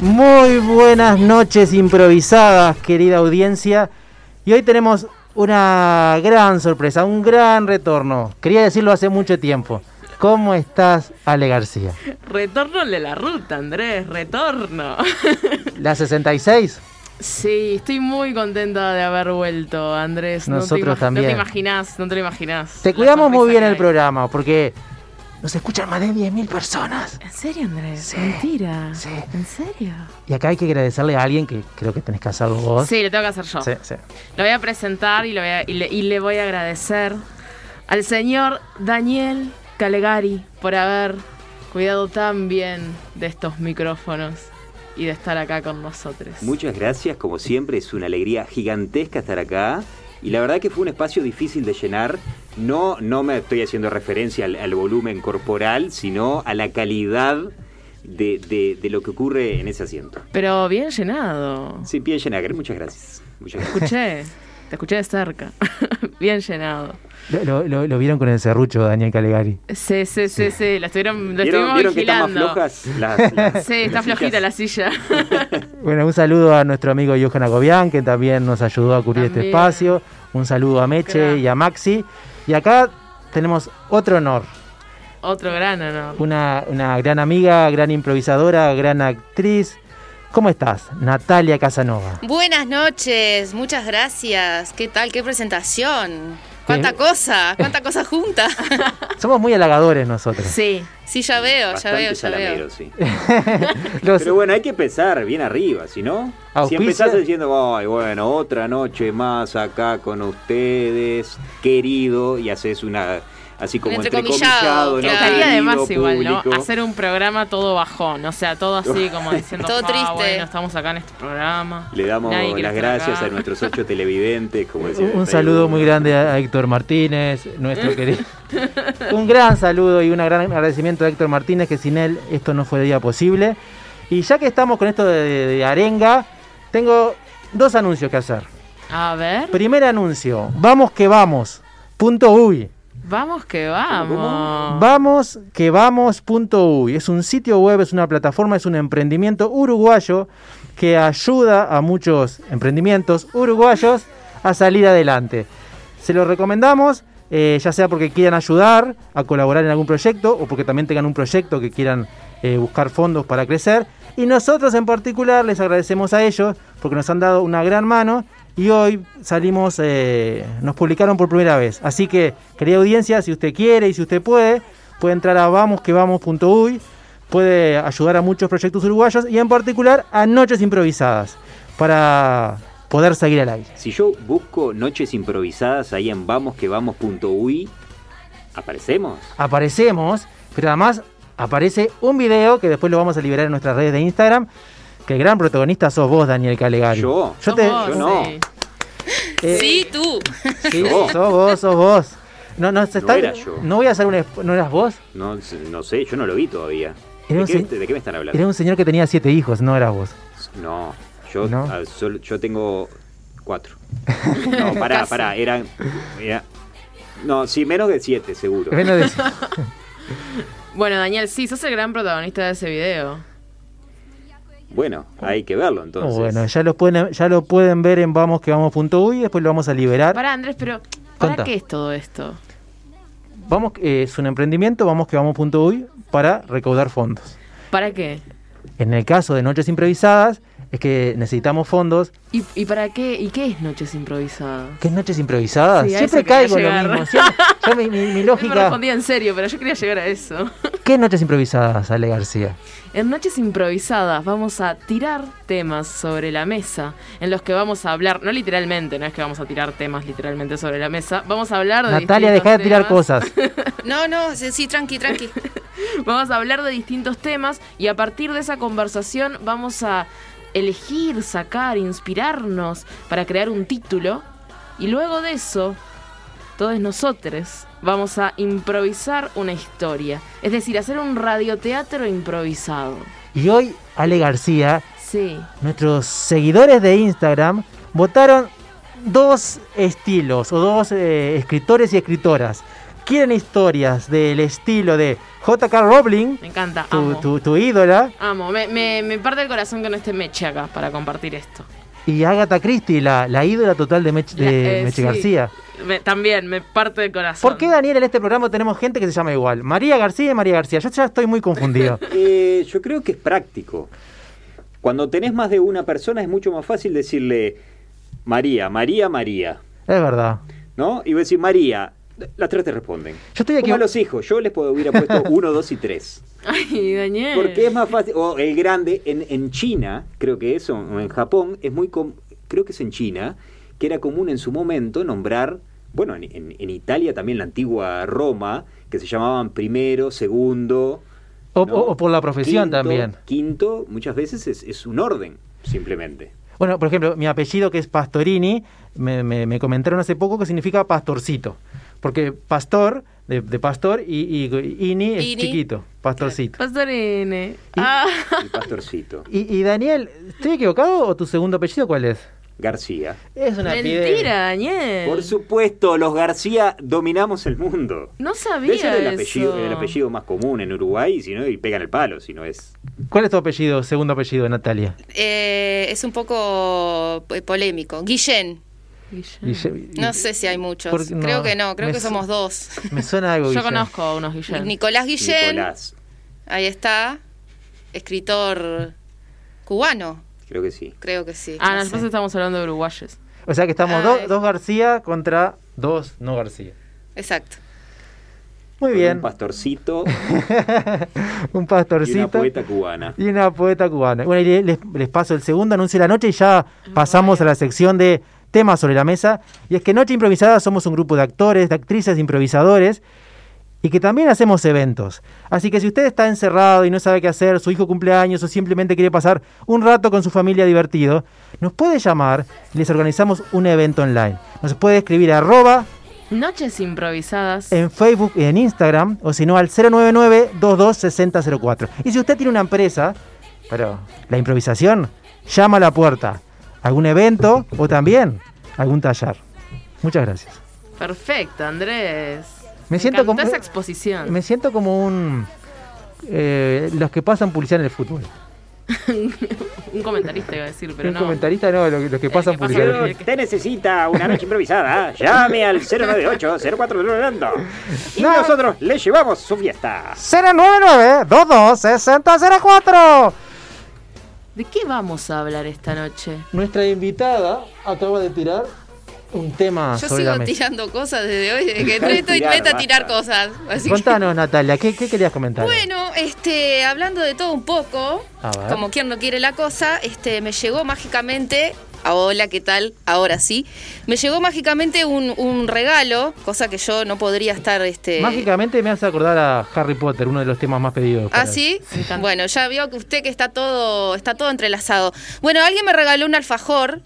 Muy buenas noches improvisadas, querida audiencia. Y hoy tenemos una gran sorpresa, un gran retorno. Quería decirlo hace mucho tiempo. ¿Cómo estás, Ale García? Retorno de la ruta, Andrés, retorno. ¿La 66? Sí, estoy muy contenta de haber vuelto, Andrés. Nosotros no te también. No te imaginas, no te lo imaginas. Te cuidamos muy bien el programa porque nos escuchan más de 10.000 personas. ¿En serio, Andrés? Sí. Mentira. Sí. ¿En serio? Y acá hay que agradecerle a alguien que creo que tenés que hacerlo vos. Sí, lo tengo que hacer yo. sí. sí. Lo voy a presentar y, lo voy a- y le, y le voy a agradecer al señor Daniel Calegari por haber cuidado tan bien de estos micrófonos y de estar acá con nosotros. Muchas gracias, como siempre, es una alegría gigantesca estar acá. Y la verdad que fue un espacio difícil de llenar. No, no me estoy haciendo referencia al, al volumen corporal, sino a la calidad de, de- de lo que ocurre en ese asiento. Pero bien llenado. Sí, bien llenar, muchas gracias. Muchas gracias. Escuché, te escuché de cerca. bien llenado. Lo, lo- vieron con el serrucho, Daniel Calegari. Sí, sí, sí, sí, la estuvieron, lo ¿Vieron, estuvimos vieron que están más vigilando. flojas las, las- Sí, está flojita la silla. Bueno, un saludo a nuestro amigo Johan Agobián, que también nos ayudó a cubrir este espacio. Un saludo a Meche y a Maxi. Y acá tenemos otro honor. Otro gran honor. Una, una gran amiga, gran improvisadora, gran actriz. ¿Cómo estás? Natalia Casanova. Buenas noches, muchas gracias. ¿Qué tal? ¿Qué presentación? ¿Cuánta cosa? ¿Cuánta cosa junta? Somos muy halagadores nosotros. Sí, Sí, ya veo, ya veo, ya veo. salamero, sí. Los- Pero bueno, hay que empezar bien arriba, si no, si empezás diciendo, ay, bueno, otra noche más acá con ustedes, querido, y haces una, así como Entrecomillado, entrecomillado, ¿no? claro. estaría de Querido más igual, ¿no? Hacer un programa todo bajón, o sea, todo así como diciendo, Todo "Ah, triste". bueno, estamos acá en este programa. Le damos las gracias acá. a nuestros ocho televidentes, como decía. un saludo muy grande a Héctor Martínez, nuestro querido. Un gran saludo y un gran agradecimiento a Héctor Martínez, que sin él esto no fuera posible. Y ya que estamos con esto de, de- de arenga, tengo dos anuncios que hacer. A ver, Primer anuncio, vamos que vamos. Punto uy. Vamos que vamos. Vamos que vamos. Punto uy. Es un sitio web, es una plataforma, es un emprendimiento uruguayo que ayuda a muchos emprendimientos uruguayos a salir adelante. Se lo recomendamos, eh, ya sea porque quieran ayudar a colaborar en algún proyecto o porque también tengan un proyecto que quieran eh, buscar fondos para crecer. Y nosotros en particular les agradecemos a ellos porque nos han dado una gran mano y hoy salimos, eh, nos publicaron por primera vez. Así que, querida audiencia, si usted quiere y si usted puede, puede entrar a vamosquevamos.uy, puede ayudar a muchos proyectos uruguayos y en particular a Noches Improvisadas para poder seguir al aire. Si yo busco noches improvisadas ahí en vamosquevamos.uy, ¿aparecemos? Aparecemos, pero además aparece un video que después lo vamos a liberar en nuestras redes de Instagram, que el gran protagonista sos vos, Daniel Calegari. Yo. Yo te, vos, yo no. sí. eh, Sí, tú. sí, Yo. sos vos, sos vos. No, no, se está- era yo. no voy a hacer un... ¿No eras vos? No, no sé, yo no lo vi todavía. ¿De un qué, se- de qué me están hablando? Era un señor que tenía siete hijos, no eras vos. No, yo, ¿No? solo- yo tengo cuatro. No, pará, Casi. pará, eran... era- no, sí, menos de siete, seguro. Menos de- Bueno, Daniel, sí, sos el gran protagonista de ese video. Bueno, hay que verlo entonces. Bueno, ya lo pueden, ya lo pueden ver en vamosquevamos.uy y después lo vamos a liberar. Para Andrés, pero ¿para qué es todo esto? Vamos, eh, es un emprendimiento, vamosquevamos.uy para recaudar fondos. ¿Para qué? En el caso de Noches Improvisadas, es que necesitamos fondos. ¿Y, y para qué? ¿Y qué es Noches Improvisadas? ¿Qué es Noches Improvisadas? Sí, Siempre caigo en lo mismo. siempre- yo mi, mi- mi No me lógica. respondía en serio, pero yo quería llegar a eso. ¿Qué es Noches Improvisadas, Ale García? En Noches Improvisadas vamos a tirar temas sobre la mesa, en los que vamos a hablar, no literalmente, no es que vamos a tirar temas literalmente sobre la mesa, vamos a hablar de Natalia, deja de tirar cosas. No, no, sí, sí, tranqui, tranqui. Vamos a hablar de distintos temas y a partir de esa conversación vamos a elegir, sacar, inspirarnos para crear un título y luego de eso, todos nosotros vamos a improvisar una historia, es decir, hacer un radioteatro improvisado. Y hoy, Ale García, Sí. nuestros seguidores de Instagram votaron dos estilos o dos eh, escritores y escritoras quieren historias del estilo de J.K. Rowling, Me encanta, tu, amo. tu- tu ídola, Amo, me, me, me parte el corazón que no esté Meche acá para compartir esto. y Agatha Christie, la, la ídola total de, Mech- de La- eh, Meche sí. García. Me- también, me parte el corazón. ¿Por qué, Daniel, en este programa tenemos gente que se llama igual? María García y María García. Yo ya estoy muy confundido. Eh, yo creo que es práctico. Cuando tenés más de una persona es mucho más fácil decirle María, María, María. es verdad. ¿No? Y vos decís María. Las tres te responden. Yo estoy Como aquí. a los hijos. Yo les puedo- hubiera puesto uno, dos y tres. Ay, Daniel. Porque es más fácil. O el grande, en, en China, creo que eso, o en Japón, es muy. com- creo que es en China, que era común en su momento nombrar. Bueno, en, en- en Italia también, la antigua Roma, que se llamaban primero, segundo. O, ¿no? o- o por la profesión Quinto, también. Quinto, muchas veces es, es un orden, simplemente. Bueno, por ejemplo, mi apellido que es Pastorini, me, me- me comentaron hace poco que significa pastorcito. Porque pastor, de, de pastor, y, y ini es Ini. chiquito, pastorcito. Pastorine. Ah, El pastorcito. Y, y Daniel, ¿estoy equivocado o tu segundo apellido cuál es? García. Es una mentira, Daniel. Por supuesto, los García dominamos el mundo. No sabía Ese es el eso. apellido, el apellido más común en Uruguay, si no, y pegan el palo, si no es. ¿Cuál es tu apellido, segundo apellido, Natalia? Eh, es un poco eh, polémico. Guillén. No sé si hay muchos. Porque no, creo que no, creo que somos dos. Me suena algo. Yo conozco a unos Guillén. Nicolás Guillén. Nicolás. Ahí está. Escritor cubano. Creo que sí. Creo que sí. Ah, no nosotros sé. estamos hablando de uruguayos. O sea que estamos Ay. dos, dos García contra dos no García. Exacto. Muy bien. Un pastorcito Un y pastorcito. una poeta cubana. Y una poeta cubana. Bueno, y les, les paso el segundo anuncio de la noche y ya pasamos a la sección de temas sobre la mesa. Y es que Noche Improvisada somos un grupo de actores, de actrices, de improvisadores y que también hacemos eventos. Así que si usted está encerrado y no sabe qué hacer, su hijo cumpleaños o simplemente quiere pasar un rato con su familia divertido, nos puede llamar y les organizamos un evento online. Nos puede escribir a arroba Noches improvisadas. en Facebook y en Instagram, o si no al 099-226004. Y si usted tiene una empresa, pero la improvisación, llama a la puerta. ¿Algún evento o también algún taller? Muchas gracias. Perfecto, Andrés. Me siento como- esa exposición. Me siento como un... eh, los que pasan publicidad en el fútbol. Un comentarista iba a decir, pero un no. comentarista no, los, los que pasan pasa publicidad. usted necesita una noche improvisada, llame al 098-04 y No. nosotros le llevamos su fiesta. 099-226004. ¿De qué vamos a hablar esta noche? Nuestra invitada acaba de tirar un tema Yo sobre la sigo mesa. tirando cosas desde hoy, desde que entré estoy meta a tirar cosas. Así que- Contanos, Natalia, ¿qué, qué querías comentar? Bueno, este, hablando de todo un poco, como quien no quiere la cosa, este, me llegó mágicamente. Ah, Hola, ¿qué tal? Ahora sí. Me llegó mágicamente un, un regalo, cosa que yo no podría estar. Este... Mágicamente me hace acordar a Harry Potter, uno de los temas más pedidos. ¿Ah, sí? Bueno, ya vio que usted que está todo, está todo entrelazado. Bueno, alguien me regaló un alfajor.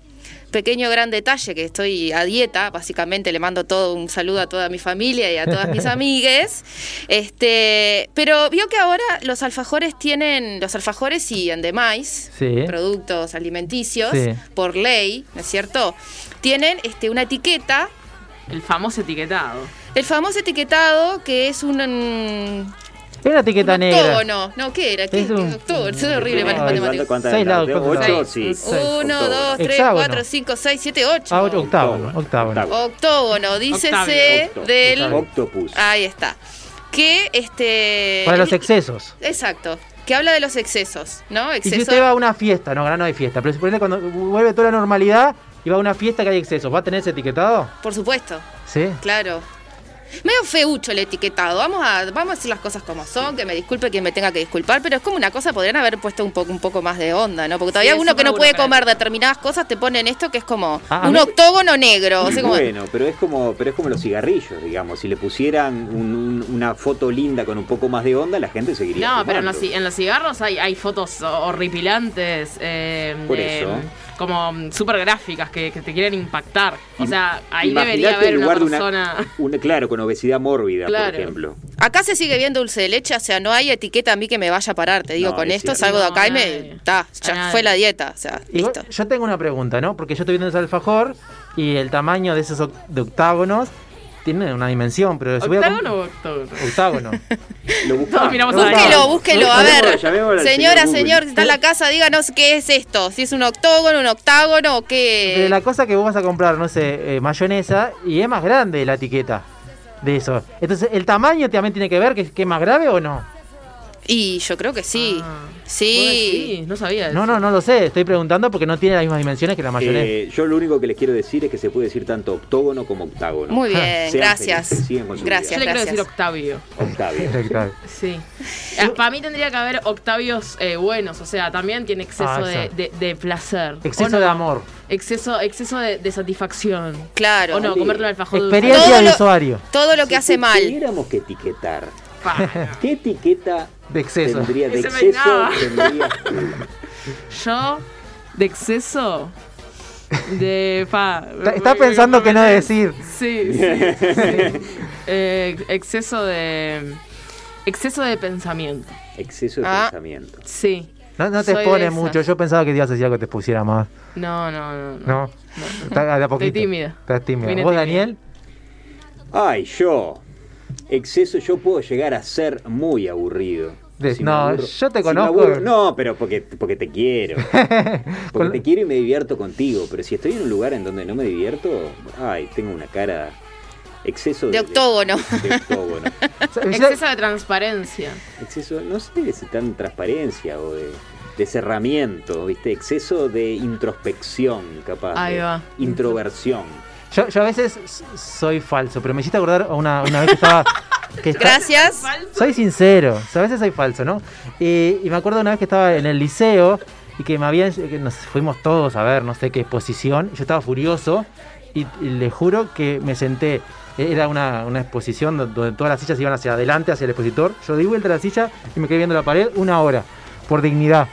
Pequeño gran detalle que estoy a dieta, básicamente le mando todo un saludo a toda mi familia y a todas mis amigues. Este, pero vio que ahora los alfajores tienen, los alfajores y demás Sí. productos alimenticios, Sí. por ley, ¿no es cierto? Tienen este, una etiqueta El famoso etiquetado. el famoso etiquetado que es un, un Es una etiqueta negra. octógono. No, ¿qué era? ¿Qué? Es un- octógono. Soy horrible para las matemáticas. ¿Cuántas Seis lados, ¿De ¿cuántos ¿Ocho? Sí. Uno, dos, tres, cuatro, cinco, seis, siete, ocho. Ah, ocho, octágono, octágono. Octógono, dícese Octavio. del. Octopus. Ahí está. Que este. Para los excesos. Exacto. Que habla de los excesos, ¿no? Y si Exceso. usted va a una fiesta, no, ahora no hay fiesta, pero suponete cuando vuelve toda la normalidad y va a una fiesta que hay excesos, ¿va a tener ese etiquetado? Por supuesto, Sí. claro. Medio feucho el etiquetado. Vamos a, vamos a decir las cosas como son, que me disculpe quien me tenga que disculpar, pero es como una cosa, podrían haber puesto un poco, un poco más de onda, ¿no? Porque todavía Sí, uno que no puede comer determinadas cosas te ponen esto que es como Ah, un octógono negro. O sea, como, Bueno, pero es como, pero es como los cigarrillos, digamos. Si le pusieran un- un- una foto linda con un poco más de onda, la gente seguiría. No, pero en los, en los cigarros hay, hay fotos horripilantes, eh, Por de- eso. Como mm, súper gráficas que, que te quieren impactar. O sea, ahí Imaginate debería haber en una lugar de persona... una- claro, con obesidad mórbida, Claro. por ejemplo. Acá se sigue viendo dulce de leche, o sea, no hay etiqueta a mí que me vaya a parar. Te digo, No, con es esto cierto. salgo de No, acá y me. Ta, ya nadie. fue la dieta, o sea, Igual, listo. yo tengo una pregunta, ¿no? Porque yo estoy viendo ese alfajor y el tamaño de esos de octágonos tiene una dimensión, pero si voy a com- ¿Octágono o octógono? octágono. Lo buscamos. Todos miramos a Búsquelo. Búsquelo. A ver, señora, señor que está en la casa, díganos qué es esto. Si es un octógono, un octágono o De qué. la cosa que vos vas a comprar, no sé, eh, mayonesa, y es más grande la etiqueta de eso. Entonces, ¿el tamaño también tiene que ver que, que es más grave o no? Y yo creo que sí. Ah. Sí. No sabía eso. No, no, no lo sé. Estoy preguntando porque no tiene las mismas dimensiones que la mayonesa. Eh, yo lo único que les quiero decir es que se puede decir tanto octógono como octágono. Muy bien, Sean gracias. felices, Gracias, Yo le quiero decir. Octavio. Octavio. Sí. Ah, Para mí tendría que haber Octavios eh, buenos, o sea, también tiene exceso Ah, de, de- de placer. Exceso de amor. Exceso, exceso de, de satisfacción. Claro. O no, Sí. comerte un alfajor. Experiencia Todo de lo- usuario. Todo lo que Si hace mal. Tuviéramos que etiquetar. ¿Qué etiqueta De exceso. tendría de exceso? Tendría... Yo, de exceso. De. Pa, Está, está pensando que no decir. Sí, sí. sí. Eh, exceso de. Exceso de pensamiento. Exceso de Ah. pensamiento. Sí. No, no te expone mucho. Yo pensaba que te ibas a decir algo que te pusiera más. No, no, no. no. ¿No? Está de a poquito. tímida. Estás tímida. Vine ¿Vos, tímida. Daniel? Ay, yo. Exceso, yo puedo llegar a ser muy aburrido. De- no, yo te conozco. aburro- no, pero porque, porque te quiero. Porque te quiero y me divierto contigo. Pero si estoy en un lugar en donde no me divierto, ay, tengo una cara. Exceso de, De octógono. de octógono. Exceso de transparencia. Exceso, no sé si tan transparencia o de, de cerramiento, ¿viste? Exceso de introspección, capaz. Ahí va. Introversión. Yo, yo a veces soy falso, pero me hiciste acordar una, una vez que estaba. que esta- Gracias. Soy sincero, a veces soy falso, ¿no? Y, y me acuerdo una vez que estaba en el liceo y que me habían. que nos fuimos todos a ver no sé qué exposición. Yo estaba furioso y, y le juro que me senté. Era una, una exposición do- donde todas las sillas iban hacia adelante, hacia el expositor. Yo di vuelta a la silla y me quedé viendo la pared una hora, por dignidad.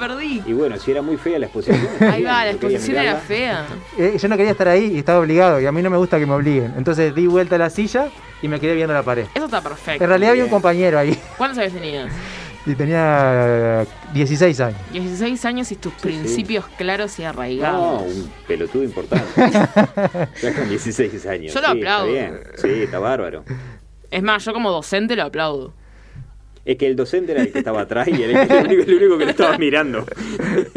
Perdí. Y bueno, si era muy fea la exposición. Ahí va, la no exposición era fea. Eh, yo no quería estar ahí y estaba obligado, y a mí no me gusta que me obliguen. Entonces di vuelta a la silla y me quedé viendo la pared. Eso está perfecto. En realidad había un compañero ahí ¿Cuántos años tenías? y tenía eh, 16 años. 16 años y tus principios claros y No, arraigados. un pelotudo importante. ya con 16 años. Yo lo sí, aplaudo. Está bien. Sí, está bárbaro. Es más, yo como docente lo aplaudo. Es que el docente era el que estaba atrás y era el único, el único que lo estaba mirando.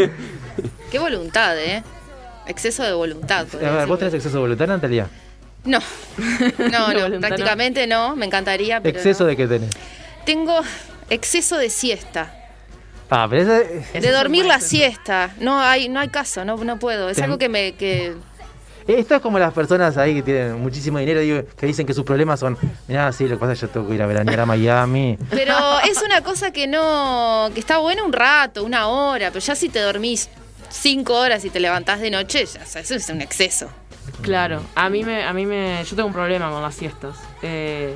Qué voluntad, ¿eh? Exceso de voluntad. A ver, ¿vos tenés exceso de voluntad, Natalia? No. No, no, prácticamente no. Me encantaría. Pero ¿Exceso no. de qué tenés? Tengo exceso de siesta. Ah, pero ese- Ese de dormir la siesta. No hay, no hay caso, no, no puedo. Es algo que me. Que... esto es como las personas ahí que tienen muchísimo dinero digo, que dicen que sus problemas son, mirá, sí, lo que pasa es que yo tengo que ir a veranear a Miami. Pero es una cosa que no. que está bueno un rato, una hora. Pero ya si te dormís cinco horas y te levantás de noche, ya, o sea, eso es un exceso. Claro, a mí me, a mí me, yo tengo un problema con las siestas. Eh,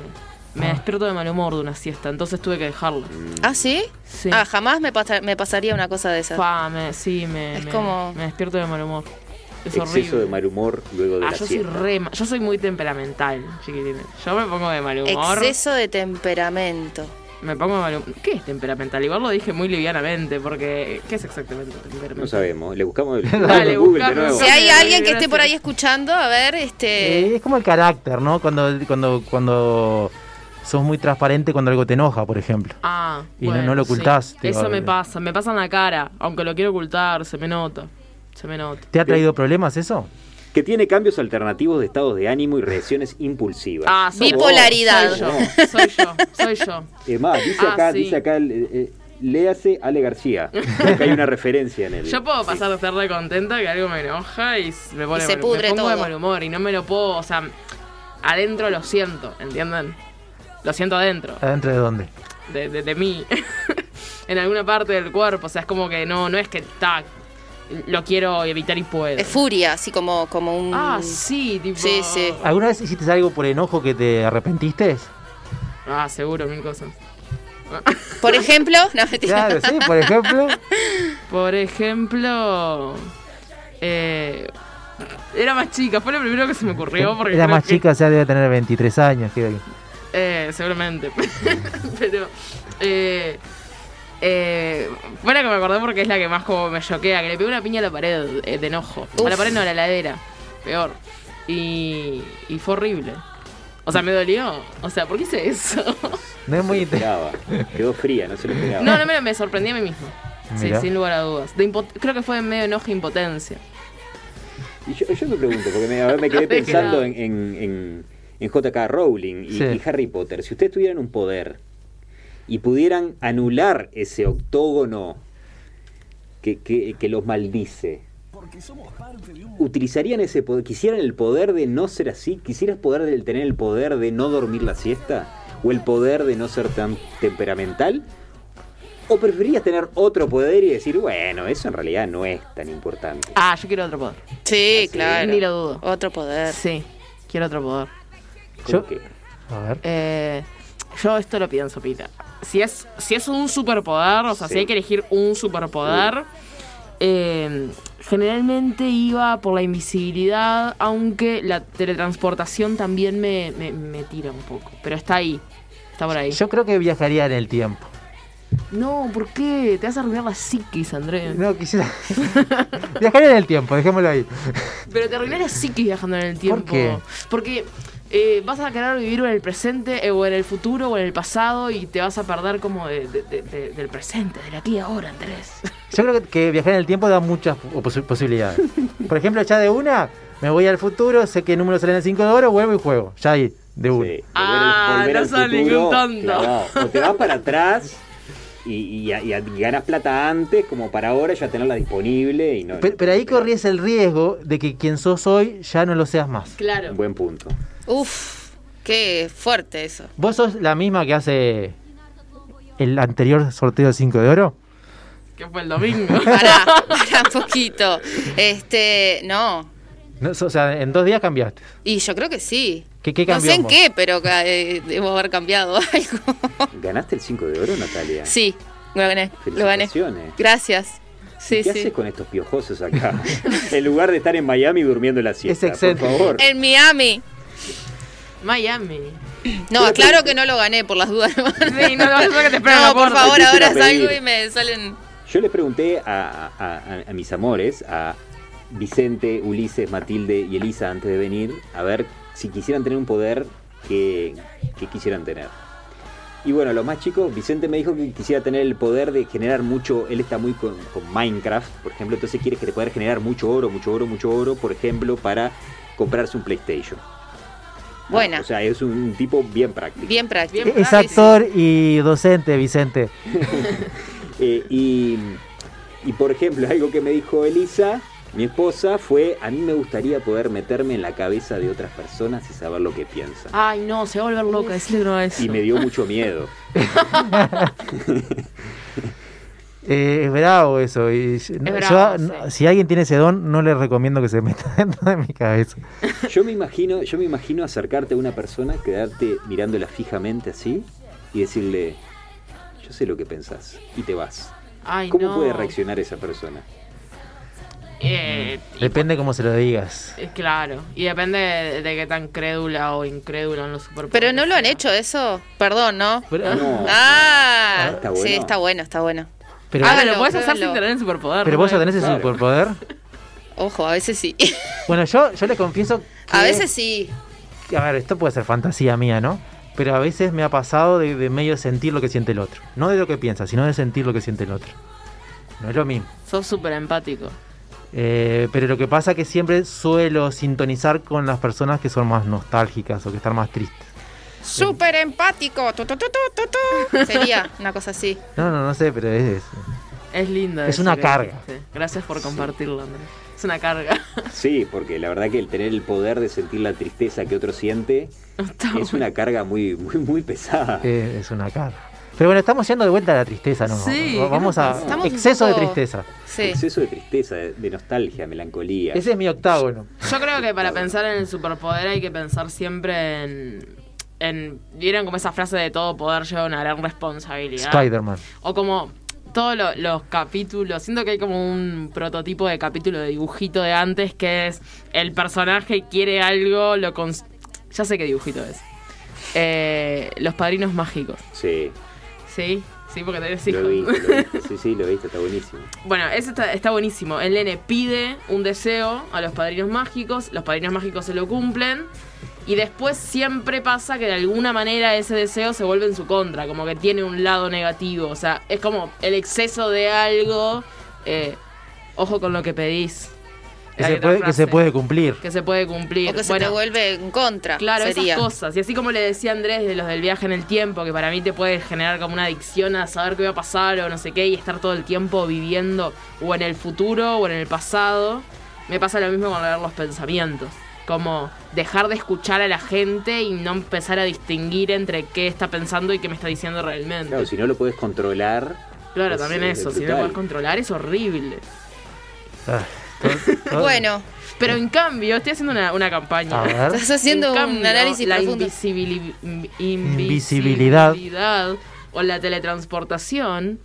me despierto de mal humor de una siesta, entonces tuve que dejarla. ¿Ah, sí? Sí. Ah, jamás me, pasa- me pasaría una cosa de me- sí, me, Es me- como- me despierto de mal humor. Es Exceso horrible. de mal humor luego de Ah, la yo soy re, yo soy muy temperamental, chiquitines. Yo me pongo de mal humor. Exceso de temperamento. Me pongo de mal humor. ¿Qué es temperamental? Igual lo dije muy livianamente, porque ¿qué es exactamente temperamental? No sabemos, le buscamos el Dale, Google de buscamos. nuevo. Si hay alguien que esté por ahí escuchando, a ver, este. Eh, es como el carácter, ¿no? Cuando, cuando, cuando sos muy transparente cuando algo te enoja, por ejemplo. Ah, Y no- bueno, no lo ocultás, Eso me eh. pasa, me pasa en la cara. Aunque lo quiero ocultar, se me nota. Se me nota. ¿Te ha traído problemas eso? Que tiene cambios alternativos de estados de ánimo y reacciones impulsivas. Ah, soy Bipolaridad. Soy yo, soy yo, soy yo. Es más, dice Ah, acá, sí. dice acá, eh, eh, léase Ale García. Acá hay una referencia en el. Yo puedo pasar de estar re contenta que algo me enoja y me pone Y se pudre me pongo de todo. mal humor y no me lo puedo, o sea, adentro lo siento, ¿entienden? Lo siento adentro, ¿Adentro de dónde? de, de, de mí, en alguna parte del cuerpo, o sea, es como que no, no es que lo quiero evitar y puedo. Es furia, así como, como un. Ah, sí, tipo. Sí, sí. ¿Alguna vez hiciste algo por enojo que te arrepentiste? Ah, seguro, mil cosas. Por ejemplo, no. Claro, sí, por ejemplo. Por ejemplo, eh, era más chica, fue lo primero que se me ocurrió. Porque Era más que- chica, o sea, debe tener 23 años. creo que- Eh, seguramente. Pero. Eh, eh, bueno, que me acordé porque es la que más como me choquea. Que le pegué una piña a la pared eh, de enojo. A la pared no, a la heladera. Peor. y, y fue horrible. O sea, me dolió. O sea, ¿por qué hice eso? No es muy esperaba. Quedó fría, no se lo esperaba. No, no, me, me sorprendí a mí mismo. Sí, sin lugar a dudas. De creo que fue en medio enojo e impotencia. Y yo, yo me pregunto, porque me, a ver, me quedé pensando en, en, en- en J.K. Rowling y, Sí. y Harry Potter. Si ustedes tuvieran un poder y pudieran anular ese octógono que, que, que los maldice, ¿utilizarían ese poder? ¿Quisieran el poder de no ser así? ¿Quisieras poder de tener el poder de no dormir la siesta? ¿O el poder de no ser tan temperamental? ¿O preferirías tener otro poder y decir, bueno, eso en realidad no es tan importante? Ah, yo quiero otro poder. Sí, Así, claro. Ni lo dudo. Otro poder. Sí, quiero otro poder. ¿Cómo Yo-? A ver. Eh, yo esto lo pienso, Pita. Si es, si es un superpoder, o sea, Sí. si hay que elegir un superpoder, eh, generalmente iba por la invisibilidad, aunque la teletransportación también me, me- me tira un poco. Pero está ahí, está por ahí. Yo creo que viajaría en el tiempo. No, ¿por qué? Te vas a arruinar la psiquis, Andrés. No, quisiera. viajaría en el tiempo, dejémoslo ahí. Pero te arruinas la psiquis viajando en el tiempo. qué? Porque eh, vas a querer vivir en el presente eh, o en el futuro o en el pasado y te vas a perder como de- de- de- de- del presente, del aquí y ahora, Andrés. Yo creo que, que viajar en el tiempo da muchas posi- posibilidades. Por ejemplo, ya de una, me voy al futuro, sé qué número sale en el 5 de oro, vuelvo y juego. Ya ahí, de una. Sí, volver, Ah, volver no al sos futuro, ningún tonto. clavado. O te vas para atrás y, y- y- y ganas plata antes, como para ahora ya tenerla disponible. Y no, Pero, pero ahí corrías el riesgo de que quien sos hoy ya no lo seas más. Claro. Un buen punto. Uf, qué fuerte eso. ¿Vos sos la misma que hace el anterior sorteo de 5 de oro? Que fue el domingo. Pará, pará un poquito. Este, no. No, o sea, en dos días cambiaste. Y yo creo que sí. ¿Qué, qué No sé en qué, pero eh, debo haber cambiado algo. ¿Ganaste el 5 de oro, Natalia? Sí, lo gané. Lo gané. Gracias. Sí, ¿Qué sí. haces con estos piojosos acá? en lugar de estar en Miami durmiendo la siesta, por excéntrico. favor. En Miami. Miami. No, aclaro que no lo gané por las dudas. Sí, no, que te por favor, ahora salgo y me salen. Yo les pregunté a, a- a- a mis amores, a Vicente, Ulises, Matilde y Elisa antes de venir, a ver si quisieran tener un poder que, que quisieran tener. Y bueno, los más chicos, Vicente me dijo que quisiera tener el poder de generar mucho, él está muy con, con Minecraft, por ejemplo, entonces quiere que te poder generar mucho oro, mucho oro, mucho oro, por ejemplo, para comprarse un PlayStation. Buena. O sea, es un tipo bien práctico. Bien práctico. Bien Es actor y docente, Vicente. Eh, y, y, por ejemplo, algo que me dijo Elisa, mi esposa, fue, a mí me gustaría poder meterme en la cabeza de otras personas y saber lo que piensan. Ay, no, se va a volver loca. Decirle no a eso. Y me dio mucho miedo. Eh, es bravo eso. y no- bravo, yo, sí. no- Si alguien tiene ese don, no le recomiendo que se meta dentro de mi cabeza. Yo me imagino, yo me imagino acercarte a una persona, quedarte mirándola fijamente así y decirle, yo sé lo que pensás, y te vas. Ay, ¿Cómo no. puede reaccionar esa persona? Eh, Depende cómo se lo digas. eh, claro. Y depende de, de qué tan crédula o incrédula en los superpoderes. Pero no lo han hecho eso. Perdón, ¿no? Pero, No. Ah, Ah, está bueno. sí, está bueno, está bueno. pero, Ah, lo puedes hacer sin tener el superpoder. pero ¿no? vos ya tenés ese Claro. superpoder. Ojo, a veces sí. Bueno, yo, yo le confieso que... A veces sí. A ver, esto puede ser fantasía mía, ¿no? Pero a veces me ha pasado de, de medio sentir lo que siente el otro. No de lo que piensa, sino de sentir lo que siente el otro. No es lo mismo. Sos súper empático. Eh, pero lo que pasa es que siempre suelo sintonizar con las personas que son más nostálgicas o que están más tristes. Súper empático. Tu, tu, tu, tu, tu, tu. Sería una cosa así. No, no, no sé, pero es... es- Es lindo. Es una carga. dijiste. Gracias por compartirlo, Andrés. Es una carga. Sí, porque la verdad que el tener el poder de sentir la tristeza que otro siente Está es una carga muy, muy, muy pesada. es- es una cara. Pero bueno, estamos yendo de vuelta a la tristeza, ¿no? Sí, Va- Vamos ¿qué nos a? Estamos exceso de tristeza. Sí. Exceso de tristeza, de, de nostalgia, melancolía. Ese es mi octágono. Yo creo que para pensar en el superpoder hay que pensar siempre en. en ¿Vieron como esa frase de todo poder lleva una gran responsabilidad? Spider-Man. O como todos lo- los capítulos. Siento que hay como un prototipo de capítulo de dibujito de antes que es el personaje quiere algo, lo cons- Ya sé qué dibujito es. Eh, los padrinos mágicos. Sí. ¿Sí? Sí, porque tenés Lo hijos. lo viste. Sí, sí, lo viste, está buenísimo. Bueno, ese está, está buenísimo. El nene pide un deseo a los padrinos mágicos, los padrinos mágicos se lo cumplen. Y después siempre pasa que de alguna manera ese deseo se vuelve en su contra, como que tiene un lado negativo. O sea, es como el exceso de algo. eh, ojo con lo que pedís. Que se, puede, que se frase. puede cumplir. Que se puede cumplir. O que se Bueno, te vuelve en contra. Claro, sería. esas cosas. Y así como le decía Andrés de los del viaje en el tiempo, que para mí te puede generar como una adicción a saber qué va a pasar o no sé qué, y estar todo el tiempo viviendo o en el futuro o en el pasado, me pasa lo mismo con leer los pensamientos. Como dejar de escuchar a la gente y no empezar a distinguir entre qué está pensando y qué me está diciendo realmente. Claro, si no lo puedes controlar. Claro, también eso. Si no lo puedes controlar es horrible. Ah, Bueno, Pero en cambio, estoy haciendo una, una campaña. A ver. estás haciendo En un cambio, análisis la profundo. invisibili- in- Invisibilidad. invisibilidad o la teletransportación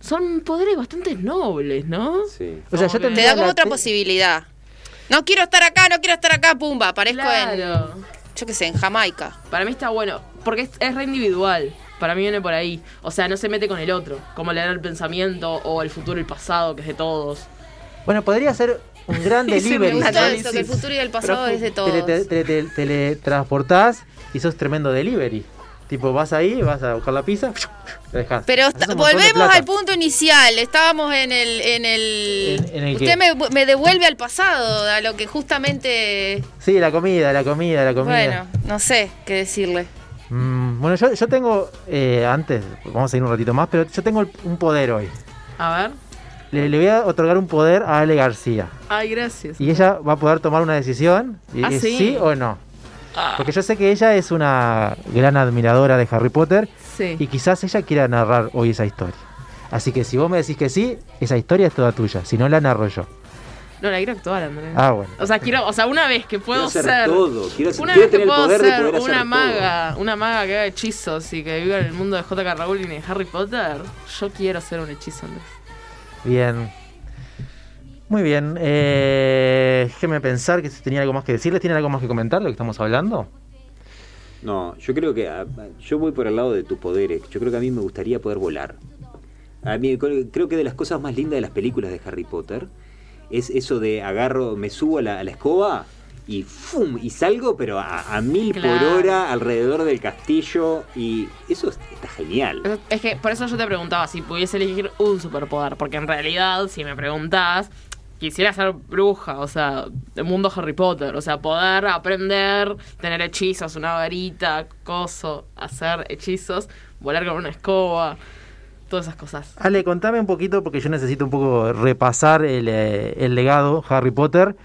son poderes bastante nobles, ¿no? Sí. O sea, yo Te da como otra te- posibilidad. No quiero estar acá, no quiero estar acá, pumba. Aparezco en, Claro. yo qué sé, en Jamaica. Para mí está bueno, porque es, es re individual. Para mí viene por ahí. O sea, no se mete con el otro, como leer el pensamiento o el futuro y el pasado, que es de todos. Bueno, podría ser un gran delivery. eso, que el futuro y el pasado Pero- es de todos. te- te- te- teletransportás y sos tremendo delivery. Tipo, vas ahí, vas a buscar la pizza, la dejás. Pero volvemos al punto inicial. Estábamos en el. En el, ¿En- en el usted qué? me, me devuelve al pasado, a lo que justamente. Sí, la comida, la comida, la comida. Bueno, no sé qué decirle. Mm, bueno, yo, yo tengo, eh, antes, vamos a ir un ratito más, pero yo tengo el- un poder hoy. A ver. Le, le voy a otorgar un poder a Ale García. Ay, gracias. Y ella va a poder tomar una decisión, y Ah, sí. sí o no. Ah, Porque yo sé que ella es una gran admiradora de Harry Potter sí. y quizás ella quiera narrar hoy esa historia. Así que si vos me decís que sí, esa historia es toda tuya, si no la narro yo. No, la quiero actuar, Andrés. Ah, bueno. O sea, quiero, o sea, una vez que puedo Quiero hacer ser. todo. Quiero, Una quiero vez que puedo ser hacer una todo. maga, una maga que haga hechizos y que viva en el mundo de J.K. Rowling y de Harry Potter, yo quiero ser un hechizo, Andrés. Bien. Muy bien. Eh, déjeme pensar que si tenía algo más que decirles. ¿Tienen algo más que comentar lo que estamos hablando? No, yo creo que ah, yo voy por el lado de tus poderes. Yo creo que a mí me gustaría poder volar. A mí creo que de las cosas más lindas de las películas de Harry Potter es eso de agarro, me subo a la escoba y ¡fum! y salgo pero a, a mil por hora alrededor del castillo y eso es- está genial. Es que por eso yo te preguntaba si pudiese elegir un superpoder, porque en realidad, si me preguntás, quisiera ser bruja, o sea, del mundo Harry Potter, o sea, poder aprender, tener hechizos, una varita, coso, hacer hechizos, volar con una escoba, todas esas cosas. Ale, contame un poquito, porque yo necesito un poco repasar el, eh, el legado Harry Potter.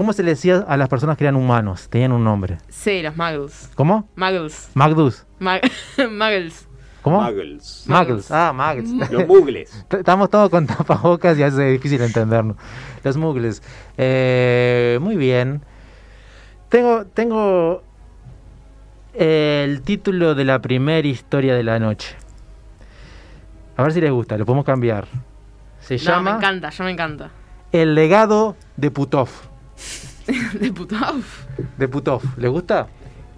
¿Cómo se le decía a las personas que eran humanos? Tenían un nombre. Sí, los muggles. ¿Cómo? Muggles. Magdus. Mag- muggles. ¿Cómo? Muggles. Muggles. Ah, Muggles. Los muggles. T- Estamos todos con tapabocas y hace difícil entendernos. Los muggles. Eh, muy bien. Tengo, tengo el título de la primera historia de la noche. A ver si les gusta, lo podemos cambiar. Se No, me encanta, ya me encanta. El legado de Putov. De puta. De Putov. ¿Les gusta?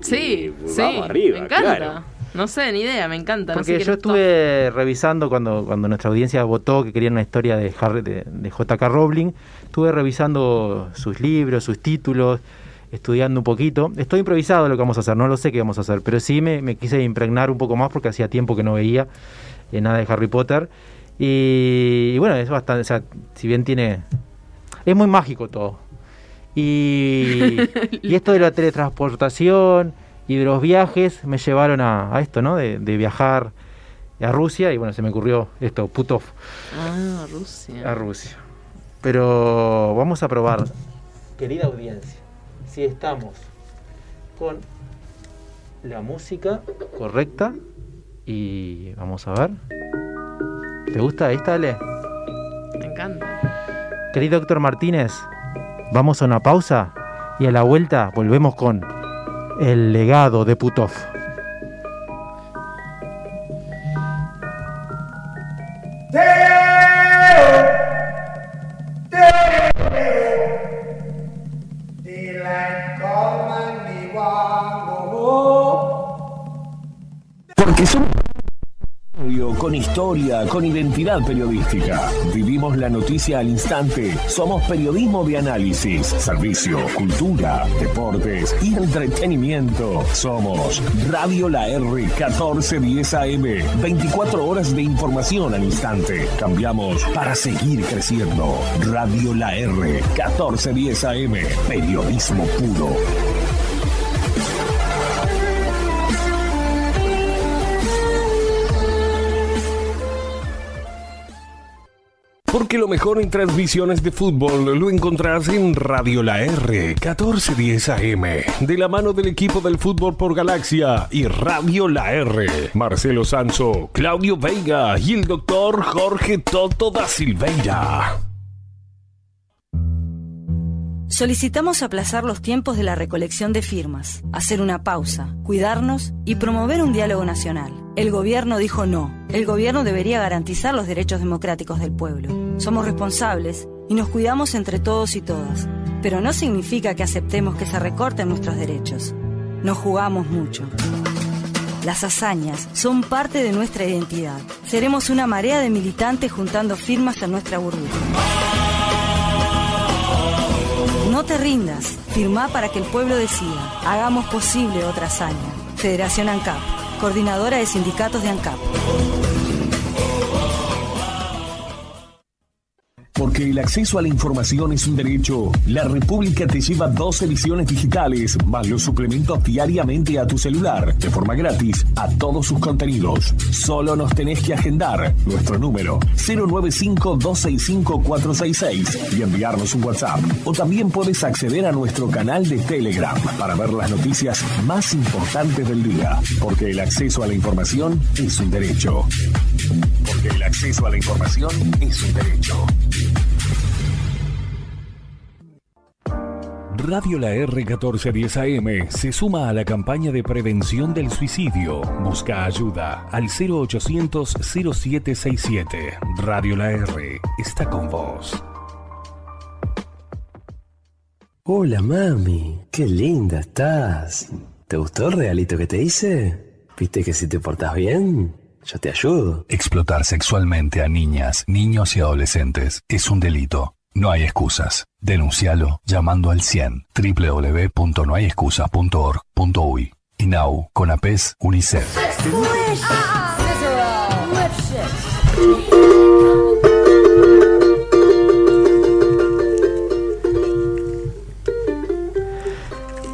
Sí, Y sí. vamos arriba, me encanta. claro. No sé, ni idea, me encanta. no sé Porque yo estuve revisando cuando, cuando nuestra audiencia votó que querían una historia de, Harry, de, de J.K. Rowling. Estuve revisando sus libros, sus títulos, estudiando un poquito. Estoy improvisado lo que vamos a hacer, no lo sé qué vamos a hacer, pero sí me, me quise impregnar un poco más porque hacía tiempo que no veía eh, nada de Harry Potter. Y, y bueno, es bastante, o sea, si bien tiene... Es muy mágico todo. Y, y esto de la teletransportación y de los viajes me llevaron a, a esto, ¿no? De, de viajar a Rusia y bueno, se me ocurrió esto, Putov, Ah, Rusia. a Rusia. Pero vamos a probar, querida audiencia, si estamos con la música correcta y vamos a ver. ¿Te gusta esta, Ale? Me encanta. Querido doctor Martínez, vamos a una pausa y a la vuelta volvemos con el legado de Putov. Con identidad periodística. Vivimos la noticia al instante. Somos periodismo de análisis, servicio, cultura, deportes y entretenimiento. Somos Radio La R 1410 AM. 24 horas de información al instante. Cambiamos para seguir creciendo. Radio La R 1410 AM. Periodismo puro. Porque lo mejor en transmisiones de fútbol lo encontrás en Radio La R 1410 AM, de la mano del equipo del fútbol por Galaxia y Radio La R. Marcelo Sanso, Claudio Veiga y el doctor Jorge Toto da Silveira. Solicitamos aplazar los tiempos de la recolección de firmas, hacer una pausa, cuidarnos y promover un diálogo nacional. El gobierno dijo no. El gobierno debería garantizar los derechos democráticos del pueblo. Somos responsables y nos cuidamos entre todos y todas. Pero no significa que aceptemos que se recorten nuestros derechos. Nos jugamos mucho. Las hazañas son parte de nuestra identidad. Seremos una marea de militantes juntando firmas en nuestra burbuja. No te rindas, firma para que el pueblo decida. Hagamos posible otra hazaña. Federación ANCAP, coordinadora de sindicatos de ANCAP. Porque el acceso a la información es un derecho. La República te lleva dos ediciones digitales, más los suplementos diariamente a tu celular, de forma gratis, a todos sus contenidos. Solo nos tenés que agendar nuestro número 095-265-466 y enviarnos un WhatsApp. O también puedes acceder a nuestro canal de Telegram para ver las noticias más importantes del día. Porque el acceso a la información es un derecho. Porque el acceso a la información es un derecho. Radio La R1410 AM se suma a la campaña de prevención del suicidio. Busca ayuda al 0800 0767. Radio La R está con vos. Hola mami, qué linda estás. ¿Te gustó el regalito que te hice? ¿Viste que si te portas bien, yo te ayudo? Explotar sexualmente a niñas, niños y adolescentes es un delito. No hay excusas. Denuncialo llamando al 100 www.nohayexcusa.org.uy. INAU, CONAPES, UNICEF.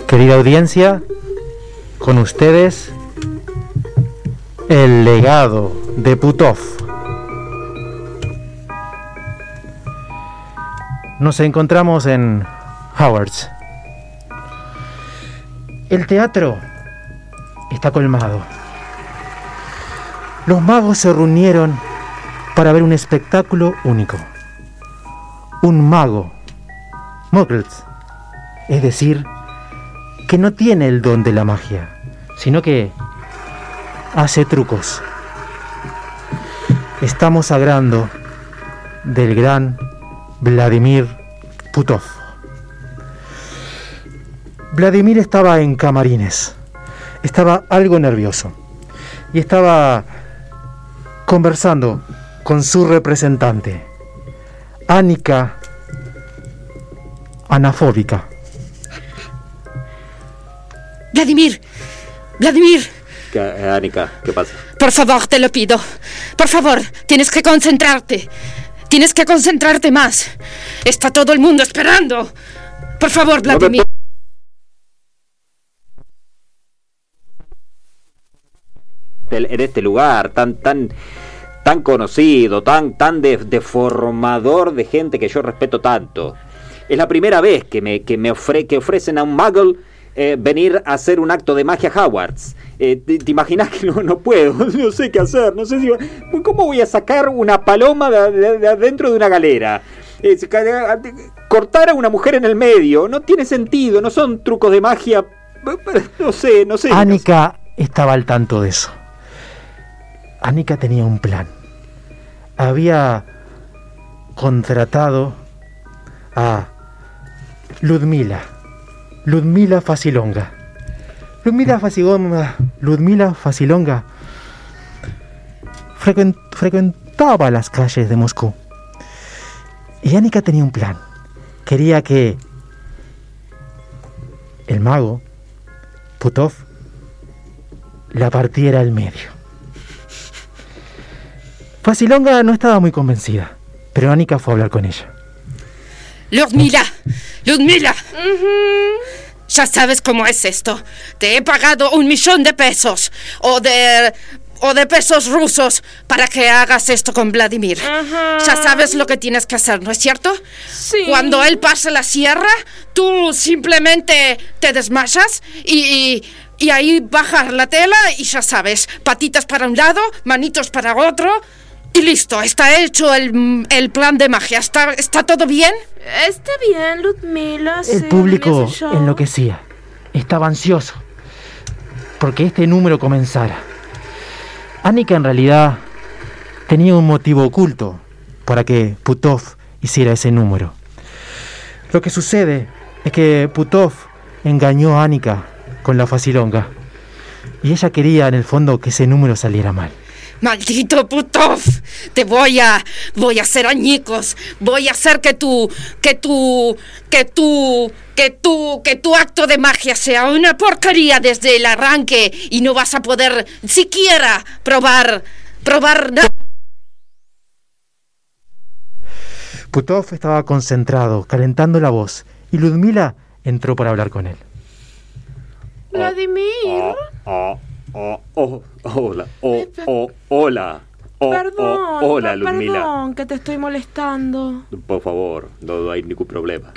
Querida audiencia, con ustedes el legado de Putov. Nos encontramos en Howards. El teatro está colmado. Los magos se reunieron para ver un espectáculo único. Un mago, Muggles, es decir, que no tiene el don de la magia, sino que hace trucos. Estamos hablando del gran Vladimir Putov. Vladimir estaba en camarines, estaba algo nervioso y estaba conversando con su representante, Annika Anafóbica. Vladimir, Vladimir, ¿Qué, Anika, ¿qué pasa? por favor, te lo pido. Por favor, tienes que concentrarte. Tienes que concentrarte más. Está todo el mundo esperando. Por favor, Vladimir. Del- En este lugar tan tan tan conocido, tan tan de, de de gente que yo respeto tanto. Es la primera vez que me, que me ofre, que ofrecen a un muggle eh, venir a hacer un acto de magia a Hogwarts. Eh, ¿te, imaginas que no, puedo? No sé qué hacer. No sé si. ¿Cómo voy a sacar una paloma de, de- de adentro de una galera? Eh, cortar a una mujer en el medio. No tiene sentido. No son trucos de magia. No sé, no sé. Annika estaba al tanto de eso. Annika tenía un plan. Había contratado a Ludmila. Ludmila Facilonga. Ludmila Facilonga. Ludmila Facilonga frecuent- frecuentaba las calles de Moscú. Y Annika tenía un plan. Quería que el mago, Putov, la partiera al medio. Facilonga no estaba muy convencida, pero Annika fue a hablar con ella. Ludmila, Ludmila. Ya sabes cómo es esto. Te he pagado un millón de pesos o de o de pesos rusos para que hagas esto con Vladimir. Ya sabes lo que tienes que hacer, ¿no es cierto? Sí. Cuando él pase la sierra, tú simplemente te desmayas y, y ahí bajar la tela y ya sabes, patitas para un lado, manitos para otro y listo, está hecho el, el plan de magia. ¿Está, ¿Está todo bien? Está bien, Ludmila. El público enloquecía. Estaba ansioso porque este número comenzara. Annika en realidad tenía un motivo oculto para que Putov hiciera ese número. Lo que sucede es que Putov engañó a Annika con la facilonga y ella quería en el fondo que ese número saliera mal. Maldito Putov, te voy a, voy a hacer añicos, voy a hacer que tu, que tu, que tu, que tu, que tu acto de magia sea una porquería desde el arranque y no vas a poder siquiera probar, probar nada. Putov estaba concentrado, calentando la voz, y Ludmila entró para hablar con él. Vladimir. Oh, oh, hola, oh, oh, hola. Oh, Perdón. oh, hola, Ludmila. Perdón que te estoy molestando. Por favor, no, hay ningún problema.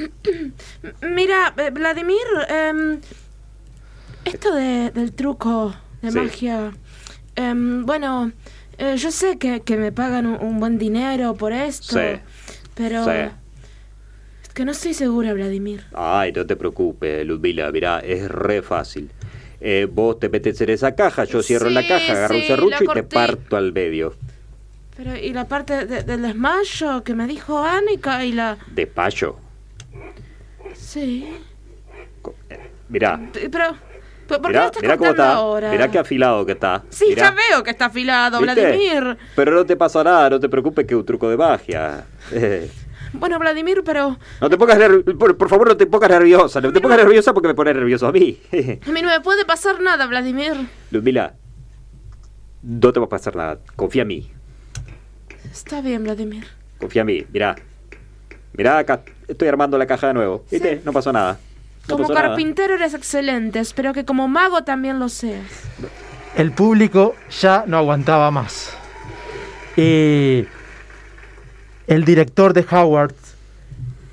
Mira, eh, Vladimir, em, esto de- del truco de Sí. magia. em, bueno, eh, yo sé que, que me pagan un, un buen dinero por esto. Sí. Pero. Sí. Es que no estoy segura, Vladimir. Ay, no te preocupes, Ludmila, mirá, es re fácil. Eh, vos te metes en esa caja, yo cierro la caja, agarro un sí, serrucho la y te parto al medio. Pero, ¿y la parte de- del desmayo que me dijo Annika y la. Despacho. Sí. Mirá, P- Pero. ¿Por qué mirá, mirá cómo está. ahora? Mirá qué afilado que está. Sí, Mirá. ya veo que está afilado, ¿Viste? Vladimir. Pero no te pasa nada, no te preocupes que es un truco de magia. Eh, Bueno, Vladimir, pero no te pongas por, por favor, no te pongas nerviosa. No te pongas nerviosa porque me pone nervioso a mí. a mí no me puede pasar nada, Vladimir. Ludmila, no te va a pasar nada. Confía en mí. Está bien, Vladimir. Confía en mí. Mirá. Mirá acá. Estoy armando la caja de nuevo. ¿Viste? No pasó nada. No Como pasó nada. carpintero eres excelente. Espero que como mago también lo seas. El público ya no aguantaba más. Y el director de Howard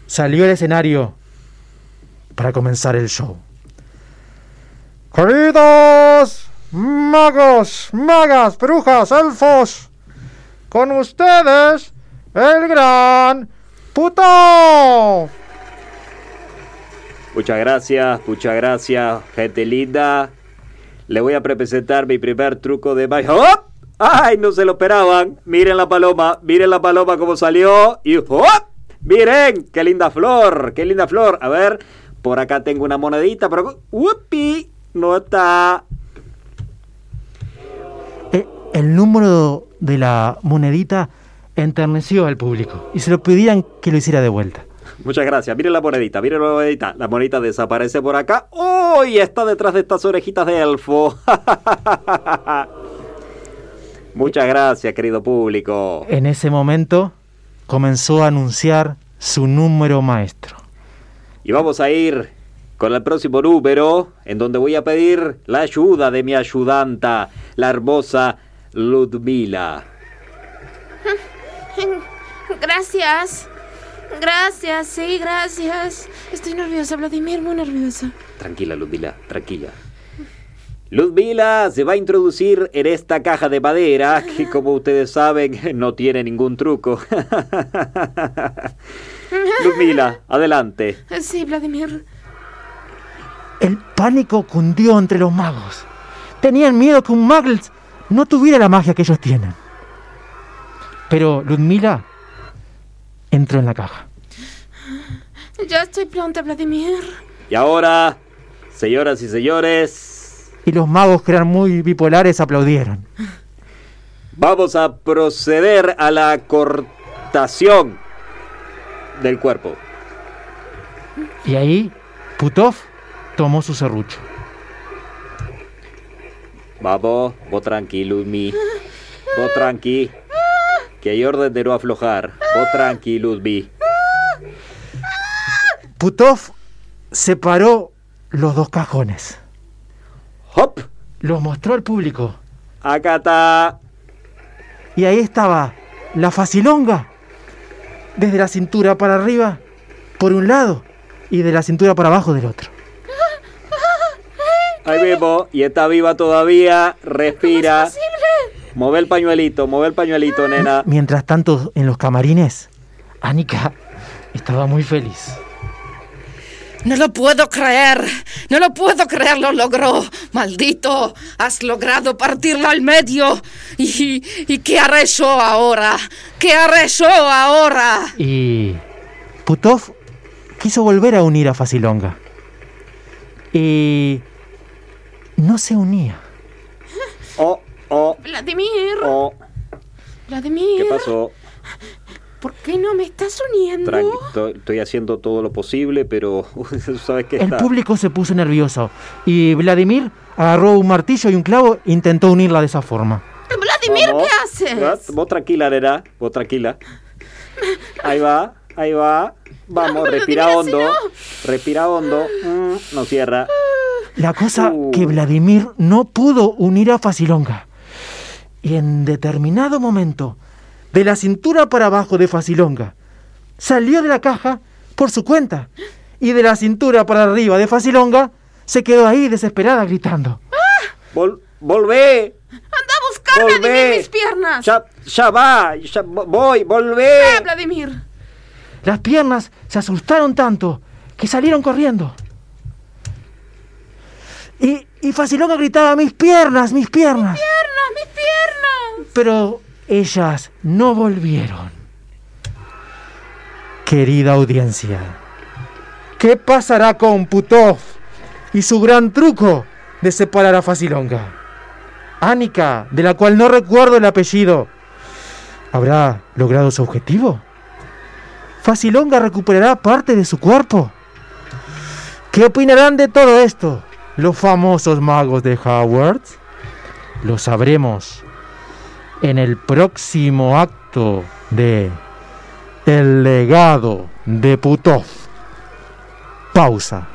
salió al escenario para comenzar el show. Queridos magos, magas, brujas, elfos, con ustedes el gran puto. Muchas gracias, muchas gracias, gente linda. Le voy a presentar mi primer truco de magia. ¡Oh! ¡Ay, no se lo esperaban! Miren la paloma, miren la paloma como salió. Y ¡oh! Miren, qué linda flor, qué linda flor. A ver, por acá tengo una monedita, pero ¡upi! No está. Eh, el número de la monedita enterneció al público y se lo pedían que lo hiciera de vuelta. Muchas gracias. Miren la monedita, miren la monedita. La monedita desaparece por acá. ¡Oh! Y está detrás de estas orejitas de elfo. Muchas gracias, querido público. En ese momento comenzó a anunciar su número maestro. Y vamos a ir con el próximo número, en donde voy a pedir la ayuda de mi ayudanta, la hermosa Ludmila. Gracias. Gracias, sí, gracias. Estoy nerviosa, Vladimir, muy nerviosa. Tranquila, Ludmila, tranquila. Ludmila se va a introducir en esta caja de madera que, como ustedes saben, no tiene ningún truco. Ludmila, adelante. Sí, Vladimir. El pánico cundió entre los magos. Tenían miedo que un Muggles no tuviera la magia que ellos tienen. Pero Ludmila entró en la caja. Ya estoy pronta, Vladimir. Y ahora, señoras y señores, Y los magos, que eran muy bipolares, aplaudieron. Vamos a proceder a la cortación del cuerpo. Y ahí, Putov tomó su serrucho. Vamos, vos tranqui, Ludmi. Vos tranqui. Que hay orden de no aflojar. Vos tranqui, Ludmi. Putov separó los dos cajones. Los mostró al público. Acá está. Y ahí estaba la facilonga. Desde la cintura para arriba, por un lado, y de la cintura para abajo del otro. Ahí mismo. Y está viva todavía. Respira. Move el pañuelito, move el pañuelito, nena. Mientras tanto, en los camarines, Annika estaba muy feliz. No lo puedo creer, no lo puedo creer, lo logró. Maldito, has logrado partirlo al medio. ¿Y, y qué haré yo ahora? ¿Qué haré yo ahora? Y Putov quiso volver a unir a Facilonga. Y no se unía. Oh, oh, Vladimir, oh. Vladimir, ¿Qué pasó? ¿Por qué no me estás uniendo? Tranqui, estoy, estoy haciendo todo lo posible, pero sabes que El público se puso nervioso y Vladimir agarró un martillo y un clavo e intentó unirla de esa forma. Vladimir, Vamos. ¿qué haces? Vos- tranquila, nena. Vos tranquila. Ahí va, ahí va. Vamos, respira hondo. no. Respira hondo. Mm, no cierra. La cosa Uh. que Vladimir no pudo unir a Facilonga. Y en determinado momento, de la cintura para abajo de Facilonga, salió de la caja por su cuenta. Y de la cintura para arriba de Facilonga, se quedó ahí desesperada gritando. Vol- volvé. Anda a buscarme, Volvé. Vladimir, mis piernas. Ya, ya va. Ya vo- voy, volvé. Vladimir. Las piernas se asustaron tanto que salieron corriendo. Y, y Facilonga gritaba, mis piernas, mis piernas. Piernas, mis piernas. Pero ellas no volvieron. Querida audiencia, ¿qué pasará con Putov y su gran truco de separar a Facilonga? Annika, de la cual no recuerdo el apellido, ¿habrá logrado su objetivo? ¿Facilonga recuperará parte de su cuerpo? ¿Qué opinarán de todo esto los famosos magos de Howard? Lo sabremos en el próximo acto de El legado de Putov. Pausa.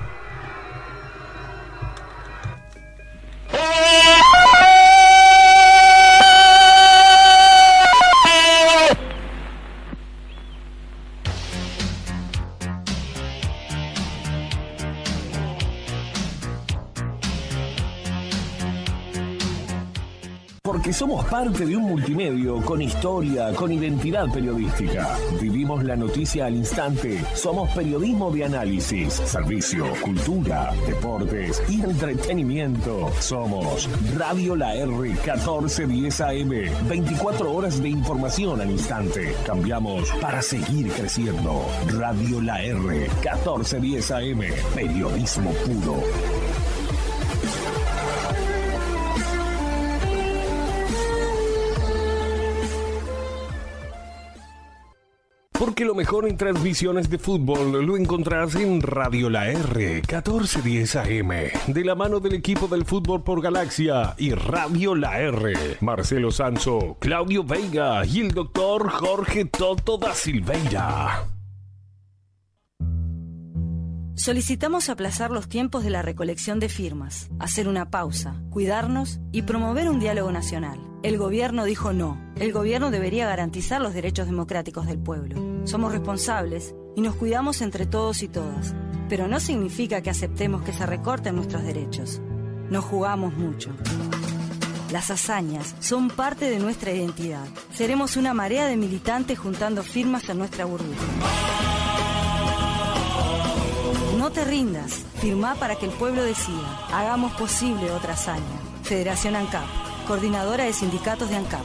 Somos parte de un multimedio con historia, con identidad periodística. Vivimos la noticia al instante. Somos periodismo de análisis, servicio, cultura, deportes y entretenimiento. Somos Radio La R 1410 AM. 24 horas de información al instante. Cambiamos para seguir creciendo. Radio La R 1410 AM. Periodismo puro. Porque lo mejor en transmisiones de fútbol lo encontrás en Radio La R 1410 AM, de la mano del equipo del fútbol por Galaxia y Radio La R. Marcelo Sanso, Claudio Veiga y el doctor Jorge Toto da Silveira. Solicitamos aplazar los tiempos de la recolección de firmas, hacer una pausa, cuidarnos y promover un diálogo nacional. El gobierno dijo no. El gobierno debería garantizar los derechos democráticos del pueblo. Somos responsables y nos cuidamos entre todos y todas. Pero no significa que aceptemos que se recorten nuestros derechos. Nos jugamos mucho. Las hazañas son parte de nuestra identidad. Seremos una marea de militantes juntando firmas en nuestra burbuja. No te rindas. Firmá para que el pueblo decida. Hagamos posible otra hazaña. Federación ANCAP. Coordinadora de Sindicatos de ANCAP.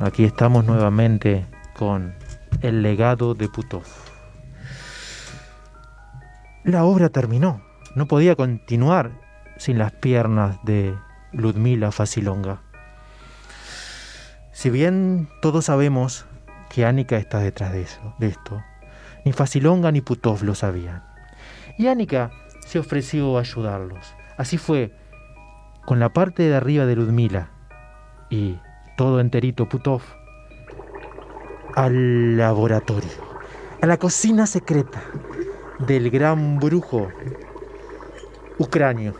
Aquí estamos nuevamente con El legado de Putov. la obra terminó. No podía continuar sin las piernas de Ludmila Facilonga. Si bien todos sabemos que Annika está detrás de, eso, de esto, ni Facilonga ni Putov lo sabían. Y Annika se ofreció a ayudarlos. Así fue, con la parte de arriba de Ludmila y todo enterito Putov, al laboratorio, a la cocina secreta del gran brujo ucranio.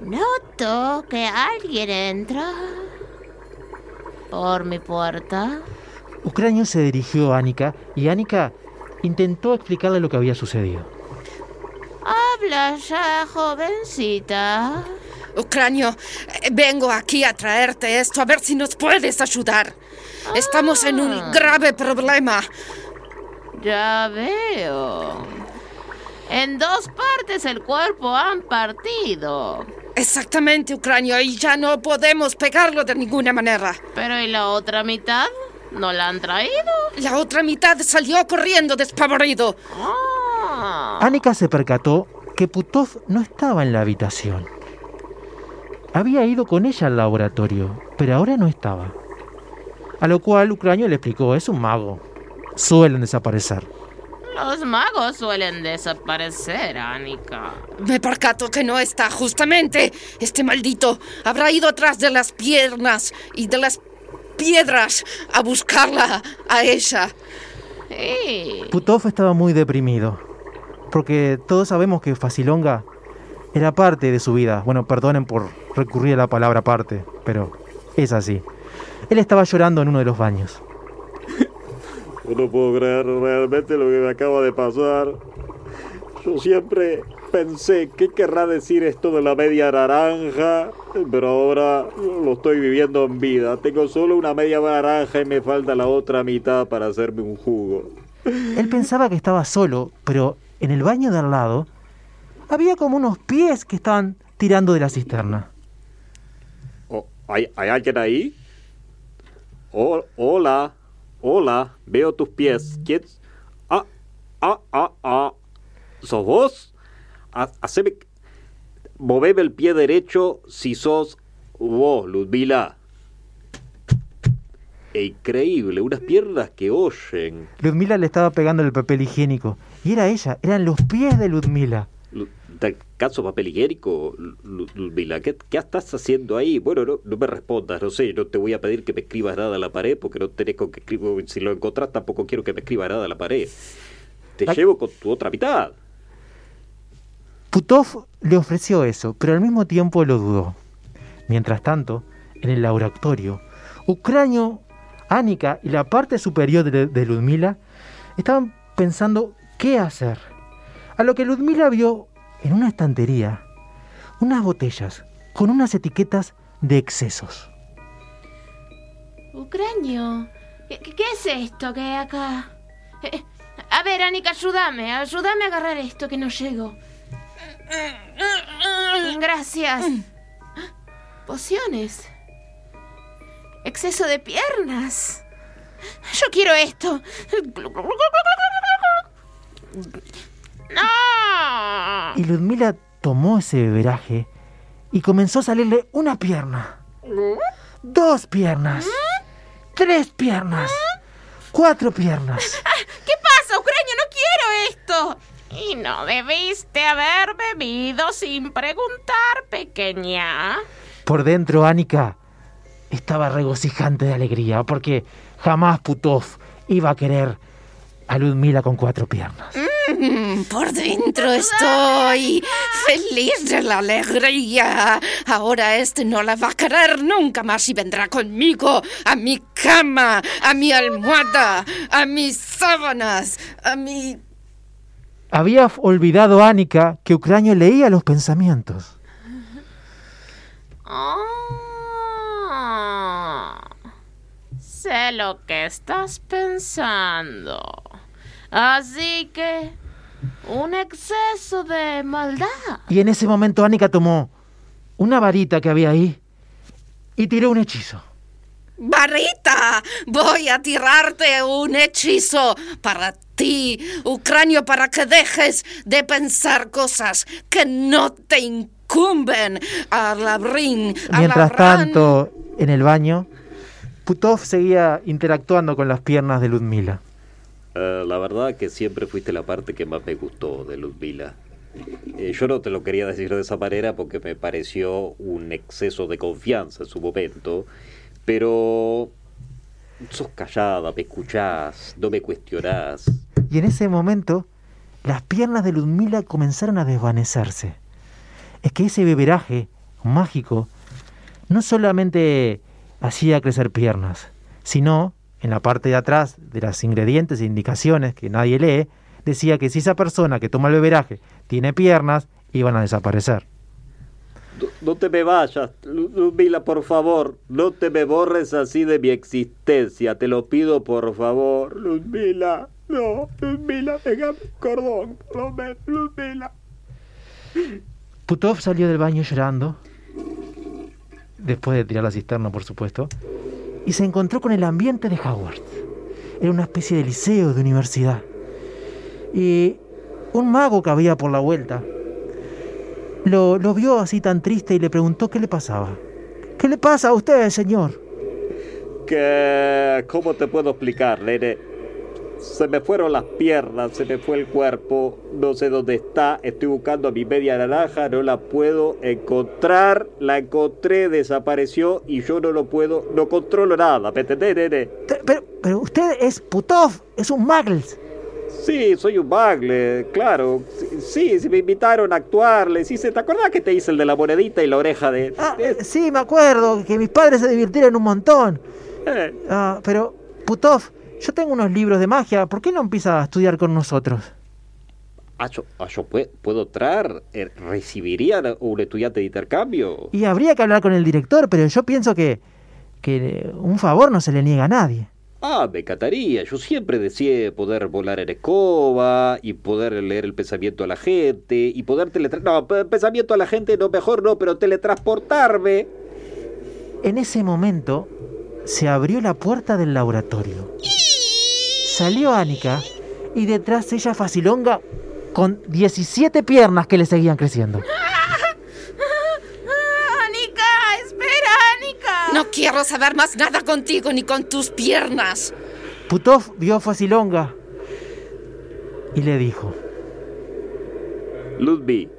Noto que alguien entra por mi puerta. Ucranio se dirigió a Annika y Annika intentó explicarle lo que había sucedido. Habla ya, jovencita. Ucranio, vengo aquí a traerte esto a ver si nos puedes ayudar. Estamos en un grave problema. Ya veo. En dos partes el cuerpo han partido. Exactamente, Ucranio, y ya no podemos pegarlo de ninguna manera. Pero ¿y la otra mitad? ¿No la han traído? La otra mitad salió corriendo despavorido. Ah. Annika se percató que Putov no estaba en la habitación. Había ido con ella al laboratorio, pero ahora no estaba. A lo cual Ucranio le explicó, es un mago. Suelen desaparecer. Los magos suelen desaparecer, Annika. Me percato que no está, justamente. Este maldito habrá ido atrás de las piernas y de las piedras a buscarla a ella. Sí. Putov estaba muy deprimido, porque todos sabemos que Facilonga era parte de su vida. Bueno, perdonen por recurrir a la palabra parte, pero es así. Él estaba llorando en uno de los baños. No puedo creer realmente lo que me acaba de pasar. Yo siempre pensé qué querrá decir esto de la media naranja, pero ahora lo estoy viviendo en vida. Tengo solo una media naranja y me falta la otra mitad para hacerme un jugo. Él pensaba que estaba solo, pero en el baño de al lado había como unos pies que estaban tirando de la cisterna. Oh, ¿hay, ¿Hay alguien ahí? Hola, hola, veo tus pies. ¿Quién? Ah, ah, ah, ah. ¿Sos vos? Ha- Haceme... Moveme el pie derecho si sos vos, Ludmila. E Increíble, unas piernas que oyen. Ludmila le estaba pegando el papel higiénico. Y era ella, eran los pies de Ludmila. Lu- ¿Te caso papel higiénico, Lu- Ludmila? ¿Qué, qué estás haciendo ahí? Bueno, no, no me respondas, no sé, no te voy a pedir que me escribas nada a la pared porque no tenés con qué escribir. Si lo encontrás, tampoco quiero que me escribas nada a la pared. Te llevo con tu otra mitad. Putov le ofreció eso, pero al mismo tiempo lo dudó. Mientras tanto, en el laboratorio, Ucranio, Annika y la parte superior de, de Ludmila estaban pensando qué hacer. A lo que Ludmila vio en una estantería unas botellas con unas etiquetas de excesos. Ucranio, ¿qué, qué- qué es esto que hay acá? Eh, a ver, Annika, ayúdame. Ayúdame a agarrar esto que no llego. Gracias. Pociones. Exceso de piernas. Yo quiero esto. ¡No! Y Ludmila tomó ese beberaje y comenzó a salirle una pierna, dos piernas, tres piernas, cuatro piernas. ¿Qué pasa, Ucranio? No quiero esto. Y no debiste haber bebido sin preguntar, pequeña. Por dentro, Annika estaba regocijante de alegría porque jamás Putov iba a querer a Ludmila con cuatro piernas. Mm, Por dentro estoy feliz de la alegría. Ahora este no la va a querer nunca más y vendrá conmigo a mi cama, a mi almohada, a mis sábanas, a mi... Había olvidado Annika que Ucranio leía los pensamientos. Ah, sé lo que estás pensando. Así que, un exceso de maldad. Y en ese momento Annika tomó una varita que había ahí y tiró un hechizo. Varita, voy a tirarte un hechizo para ti, Ucranio, para que dejes de pensar cosas que no te incumben. A labrín, a Mientras tanto, en el baño, Putov seguía interactuando con las piernas de Ludmila. Eh, la verdad que siempre fuiste la parte que más me gustó de Ludmila. Eh, yo no te lo quería decir de esa manera porque me pareció un exceso de confianza en su momento, pero sos callada, me escuchás, no me cuestionás. Y en ese momento, las piernas de Ludmila comenzaron a desvanecerse. Es que ese beberaje mágico no solamente hacía crecer piernas, sino en la parte de atrás de los ingredientes e indicaciones que nadie lee, decía que si esa persona que toma el beberaje tiene piernas, iban a desaparecer. No, te me vayas, Lu- Ludmila, por favor, no te me borres así de mi existencia, te lo pido por favor, Ludmila. No, Ludmila, déjame cordón, Ludmila. Putov salió del baño llorando, después de tirar la cisterna, por supuesto, y se encontró con el ambiente de Howard. Era una especie de liceo, de universidad. Y un mago que había por la vuelta lo, lo vio así tan triste y le preguntó qué le pasaba. ¿Qué le pasa a usted, señor? Que, ¿cómo te puedo explicar, nene? Se me fueron las piernas, se me fue el cuerpo, no sé dónde está, estoy buscando a mi media naranja, no la puedo encontrar, la encontré, desapareció y yo no lo puedo, no controlo nada, ¿me entendés, nene? Pero, pero usted es Putov, es un Muggles. Sí, soy un bagle, claro. Sí, Sí, me invitaron a actuarles. Sí, ¿te acordás que te hice el de la monedita y la oreja de...? Ah, sí, me acuerdo, que mis padres se divirtieron un montón. Eh, Ah, pero, Putov, yo tengo unos libros de magia, ¿por qué no empieza a estudiar con nosotros? ah, yo, ah, yo pue- puedo traer, eh, recibiría un estudiante de intercambio. Y habría que hablar con el director, pero yo pienso que, que un favor no se le niega a nadie. Ah, me encantaría. Yo siempre deseé poder volar en escoba y poder leer el pensamiento a la gente y poder teletransportarme. No, pe- pensamiento a la gente no, mejor no, pero teletransportarme. En ese momento se abrió la puerta del laboratorio. Salió Annika y detrás ella Facilonga con 17 piernas que le seguían creciendo. ¡Anika! ¡Espera, Anika! No quiero saber más nada contigo ni con tus piernas. Putov vio a Facilonga y le dijo, Ludwig,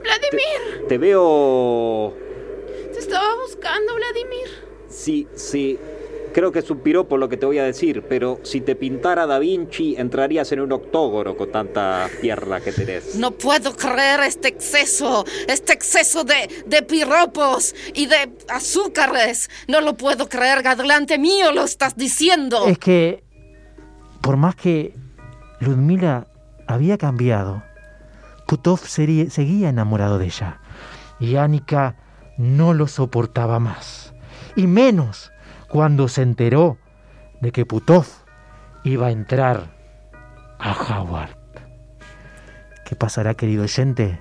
¡Vladimir! te veo... Te estaba buscando, Vladimir. Sí, sí. Creo que es un piropo lo que te voy a decir, pero si te pintara Da Vinci entrarías en un octógono con tanta pierna que tenés. No puedo creer este exceso, este exceso de, de piropos y de azúcares. No lo puedo creer, adelante mío lo estás diciendo. es que por más que Ludmila había cambiado, Putov sería- seguía enamorado de ella. Y Annika no lo soportaba más. Y menos cuando se enteró de que Putov iba a entrar a Howard. ¿Qué pasará, querido oyente,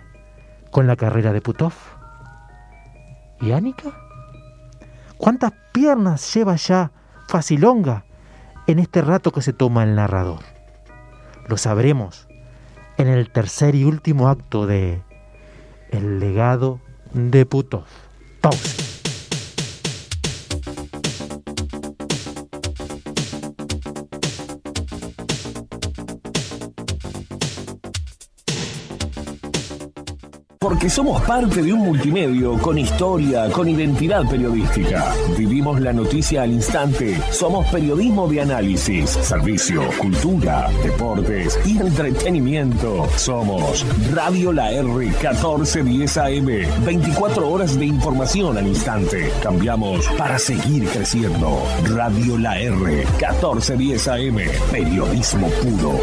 con la carrera de Putov? ¿Y Annika? ¿Cuántas piernas lleva ya Facilonga en este rato que se toma el narrador? Lo sabremos en el tercer y último acto de El legado de Putov. Pausa. Porque somos parte de un multimedio con historia, con identidad periodística. Vivimos la noticia al instante. Somos periodismo de análisis, servicio, cultura, deportes y entretenimiento. Somos Radio La R 1410 AM. 24 horas de información al instante. Cambiamos para seguir creciendo. Radio La R 1410 AM. Periodismo puro.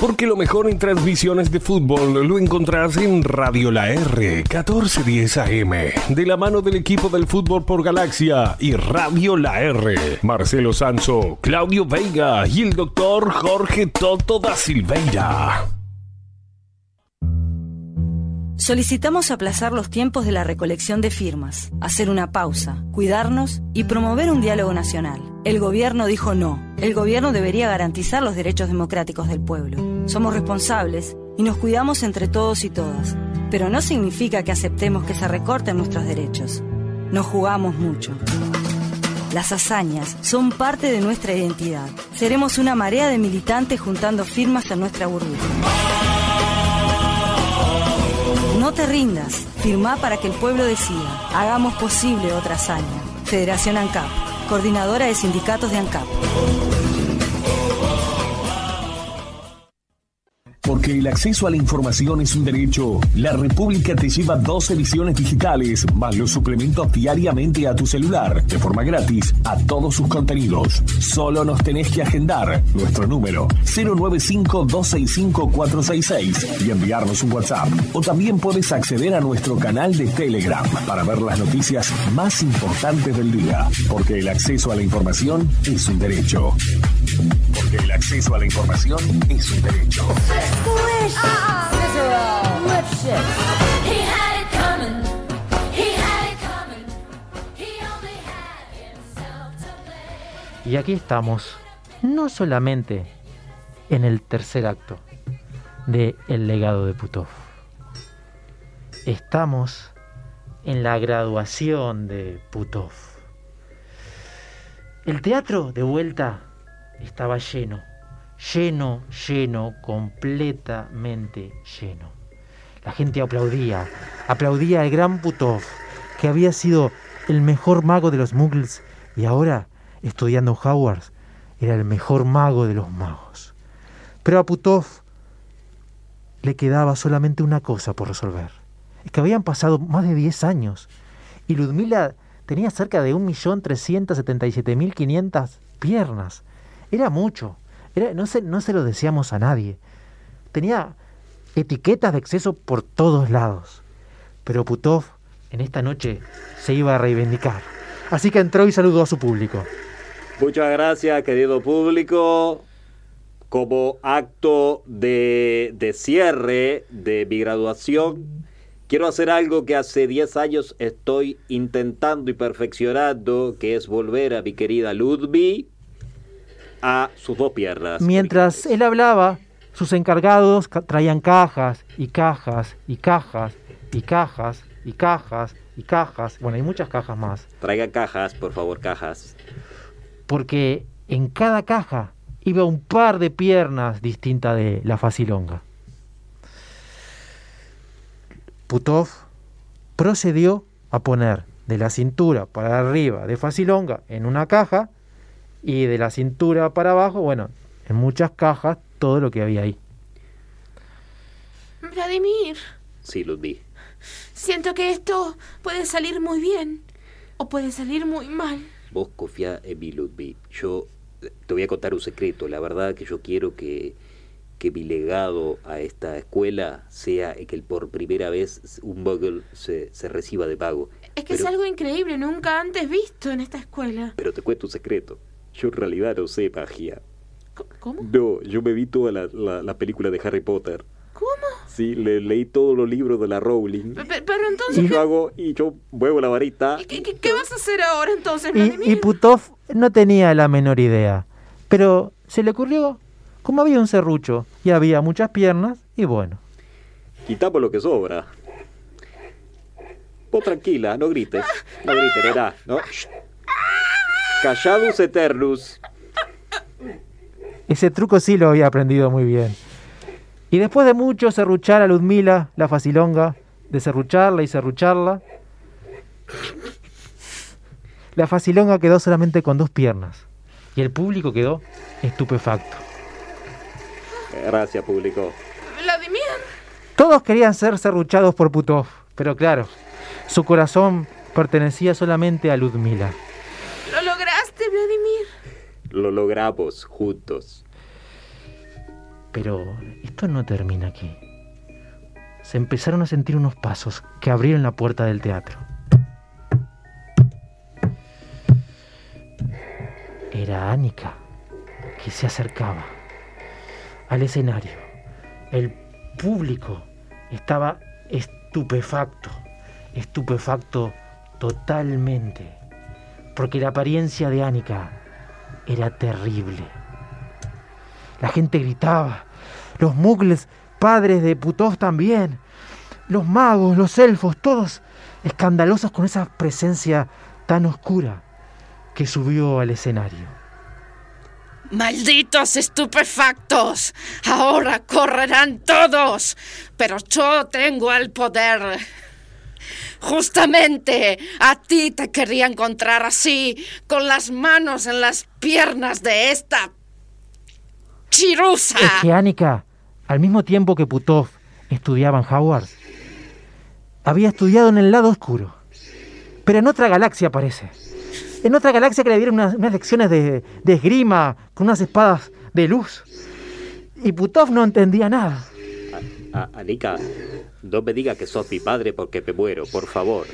Porque lo mejor en transmisiones de fútbol lo encontrás en Radio La R 1410 AM, de la mano del equipo del fútbol por Galaxia y Radio La R. Marcelo Sanso, Claudio Veiga y el doctor Jorge Toto da Silveira. Solicitamos aplazar los tiempos de la recolección de firmas, hacer una pausa, cuidarnos y promover un diálogo nacional. El gobierno dijo no. El gobierno debería garantizar los derechos democráticos del pueblo. Somos responsables y nos cuidamos entre todos y todas. Pero no significa que aceptemos que se recorten nuestros derechos. Nos jugamos mucho. Las hazañas son parte de nuestra identidad. Seremos una marea de militantes juntando firmas en nuestra burbuja. No te rindas. Firmá para que el pueblo decida. Hagamos posible otra hazaña. Federación ANCAP. Coordinadora de Sindicatos de ANCAP. El acceso a la información es un derecho, la República te lleva dos ediciones digitales, más los suplementos diariamente a tu celular, de forma gratis, a todos sus contenidos. Solo nos tenés que agendar nuestro número 095-265-466 y enviarnos un WhatsApp. O también puedes acceder a nuestro canal de Telegram para ver las noticias más importantes del día. Porque el acceso a la información es un derecho. Porque el acceso a la información es un derecho. Y aquí estamos, no solamente en el tercer acto de El legado de Putov. Estamos en la graduación de Putov. El teatro de vuelta estaba lleno, lleno, lleno, completamente lleno. La gente aplaudía, aplaudía al gran Putov, que había sido el mejor mago de los muggles y ahora, estudiando Howard, era el mejor mago de los magos. Pero a Putov le quedaba solamente una cosa por resolver. Es que habían pasado más de 10 años y Ludmila tenía cerca de 1.377.500 piernas. Era mucho. No, se, no se lo decíamos a nadie. Tenía etiquetas de exceso por todos lados. Pero Putov en esta noche se iba a reivindicar. Así que entró y saludó a su público. Muchas gracias, querido público. Como acto de, de cierre de mi graduación, quiero hacer algo que hace 10 años estoy intentando y perfeccionando, que es volver a mi querida Ludwig a sus dos piernas. Mientras él hablaba, sus encargados ca- traían cajas y cajas y cajas y cajas y cajas y cajas. Bueno, hay muchas cajas más. Traiga cajas, por favor, cajas. Porque en cada caja iba un par de piernas distintas de la facilonga. Putov procedió a poner de la cintura para arriba de facilonga en una caja y de la cintura para abajo, bueno, en muchas cajas, todo lo que había ahí. Vladimir, Sí, Ludwig. siento que esto puede salir muy bien o puede salir muy mal. Vos confía en mí, Ludwig. Yo eh, te voy a contar un secreto. La verdad que yo quiero que, que mi legado a esta escuela sea que el por primera vez un muggle se, se reciba de pago. Es que Pero- es algo increíble, nunca antes visto en esta escuela. Pero te cuento un secreto. Yo en realidad no sé magia. ¿Cómo? No, yo me vi toda la, la, la película de Harry Potter. ¿Cómo? Sí, le, leí todos los libros de la Rowling. Pe- pe- Pero entonces, Y ¿qué, yo hago, y yo muevo la varita. qué- qué- qué vas a hacer ahora entonces, Y, Vladimir? y Putov no tenía la menor idea, pero se le ocurrió, como había un serrucho y había muchas piernas, y bueno, Quitamos lo que sobra. Vos tranquila, no grites. No grites, verá, ¿no? Callados eternus. ese truco sí lo había aprendido muy bien. Y después de mucho serruchar a Ludmila, la facilonga, de serrucharla y serrucharla, la facilonga quedó solamente con dos piernas. Y el público quedó estupefacto. Gracias, público. Vladimir, Todos querían ser serruchados por Putov, pero claro, su corazón pertenecía solamente a Ludmila. Lo logramos juntos. Pero esto no termina aquí. Se empezaron a sentir unos pasos que abrieron la puerta del teatro. Era Annika que se acercaba al escenario. El público estaba estupefacto, estupefacto totalmente, porque la apariencia de Annika era terrible. La gente gritaba, los mugles, padres de Putov también, los magos, los elfos, todos escandalosos con esa presencia tan oscura que subió al escenario. Malditos estupefactos. Ahora correrán todos. Pero yo tengo el poder. Justamente a ti te quería encontrar así, con las manos en las piernas de esta chirusa. Es que Annika, al mismo tiempo que Putov estudiaba en Howard, había estudiado en el lado oscuro. Pero en otra galaxia parece. En otra galaxia que le dieron unas, lecciones de, de esgrima con unas espadas de luz. Y Putov no entendía nada. A- Anika, no me digas que sos mi padre porque me muero, por favor.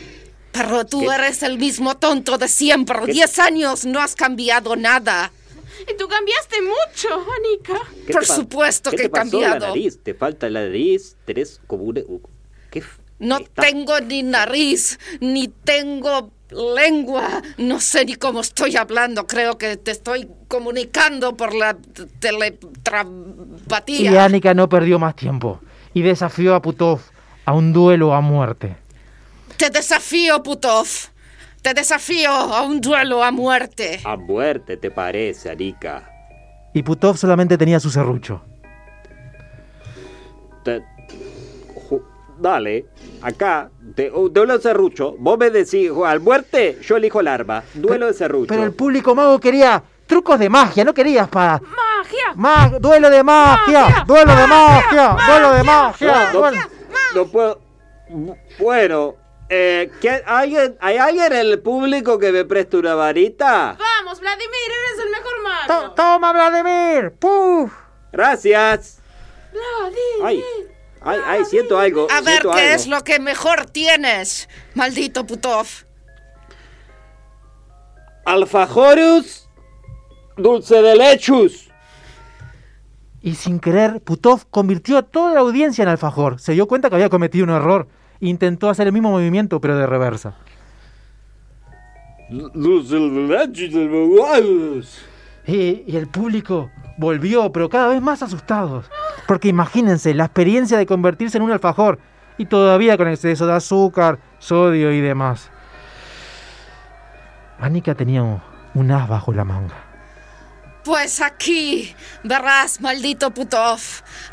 Pero tú ¿Qué? eres el mismo tonto de siempre. ¿Qué? Diez años no has cambiado nada. Y tú cambiaste mucho, Anika. ¿Qué Por supuesto ¿Qué que te he pasó en la cambiado. nariz? Te falta la nariz, tenés como una... ¿Qué? f- No está- tengo ni nariz, ni tengo lengua. No sé ni cómo estoy hablando. Creo que te estoy comunicando por la t- Y. Annika no perdió más tiempo y desafió a Putov a un duelo a muerte. Te desafío, Putov. Te desafío a un duelo a muerte. A muerte, ¿te parece, Anika? Y Putov solamente tenía su serrucho. Te- Dale, acá, te, uh, duelo de serrucho. Vos me decís, al muerte, yo elijo el arma. Duelo de serrucho. Pero el público mago quería trucos de magia, no quería espada. ¡Magia! Ma- duelo de magia, Magia, duelo de magia, magia, duelo de magia. No, no- puedo. Bueno, eh, ¿qué- alguien, ¿hay alguien en el público que me preste una varita? Vamos, Vladimir, eres el mejor To- mago. Toma, Vladimir. Puf. Gracias. Vladimir. Ay, ay, ay, siento algo. A ver siento qué algo. es lo que mejor tienes, maldito Putov. Alfajorus dulce de lechus. Y sin querer, Putov convirtió a toda la audiencia en alfajor. Se dio cuenta que había cometido un error. Intentó hacer el mismo movimiento, pero de reversa. Dulce de. Y, y el público volvió, pero cada vez más asustados. Porque imagínense la experiencia de convertirse en un alfajor y todavía con exceso de azúcar, sodio y demás. Annika tenía un, un as bajo la manga. Pues aquí verás, maldito Putov,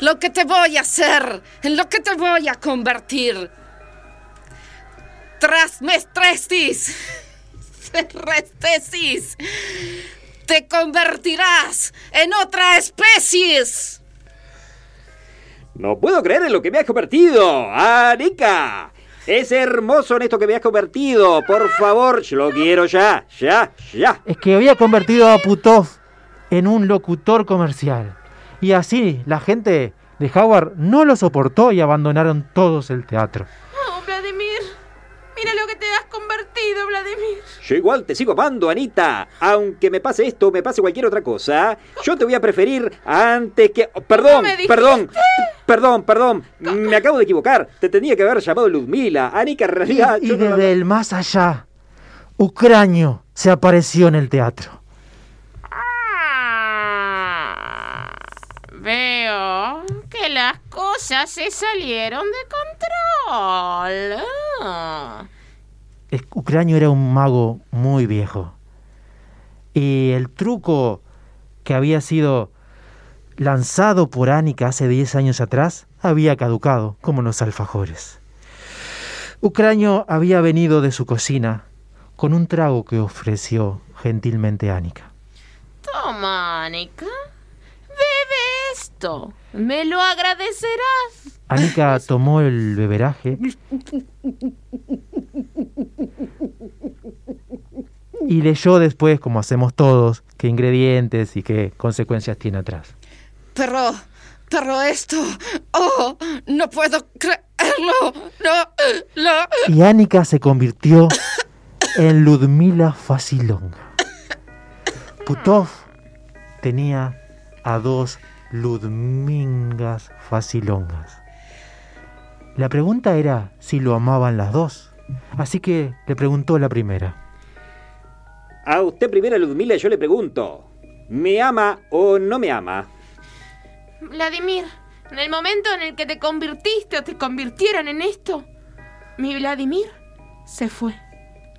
lo que te voy a hacer, en lo que te voy a convertir. Trasmestresis, restesis, te convertirás en otra especie. No puedo creer en lo que me has convertido, Anika. Es hermoso en esto que me has convertido. Por favor, yo lo quiero ya, ya, ya. Es que había convertido a Putov en un locutor comercial. Y así la gente de Howard no lo soportó y abandonaron todos el teatro. Oh, Vladimir. Mira lo que te has convertido, Vladimir. Yo igual te sigo amando, Anita. Aunque me pase esto, me pase cualquier otra cosa. Yo te voy a preferir antes que... oh, perdón, me perdón, perdón, perdón. Me acabo de equivocar. Te tenía que haber llamado Ludmila. Anika, en Y, realidad... y yo no la- desde el más allá, Ucranio se apareció en el teatro. Veo que las cosas se salieron de control. Ah. Ucranio era un mago muy viejo. Y el truco que había sido lanzado por Annika hace 10 años atrás había caducado, como los alfajores. Ucranio había venido de su cocina con un trago que ofreció gentilmente Annika. Toma, Anika. Esto. Me lo agradecerás. Annika tomó el beberaje y leyó después, como hacemos todos, qué ingredientes y qué consecuencias tiene atrás. Pero, Pero esto... Oh, no puedo creerlo. No, no. Y Annika se convirtió en Ludmila Facilonga. Putov tenía a dos Ludmingas Facilongas. La pregunta era si lo amaban las dos. Así que le preguntó la primera. A usted primera, Ludmila, yo le pregunto. ¿Me ama o no me ama? Vladimir, en el momento en el que te convirtiste o te convirtieron en esto, mi Vladimir se fue.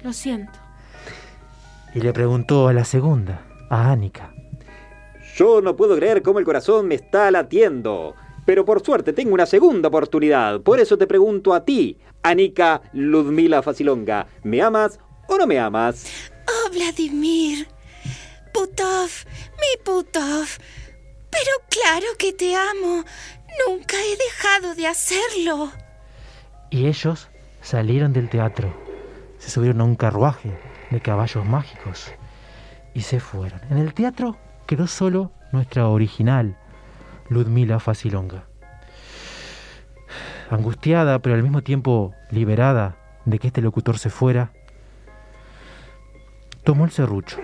Lo siento. Y le preguntó a la segunda, a Annika. Yo no puedo creer cómo el corazón me está latiendo. Pero por suerte tengo una segunda oportunidad. Por eso te pregunto a ti, Anika Ludmila Facilonga. ¿Me amas o no me amas? Oh, Vladimir. Putov, mi Putov. Pero claro que te amo. Nunca he dejado de hacerlo. Y ellos salieron del teatro. Se subieron a un carruaje de caballos mágicos y se fueron. En el teatro quedó solo nuestra original, Ludmila Facilonga. Angustiada, pero al mismo tiempo liberada de que este locutor se fuera, tomó el serrucho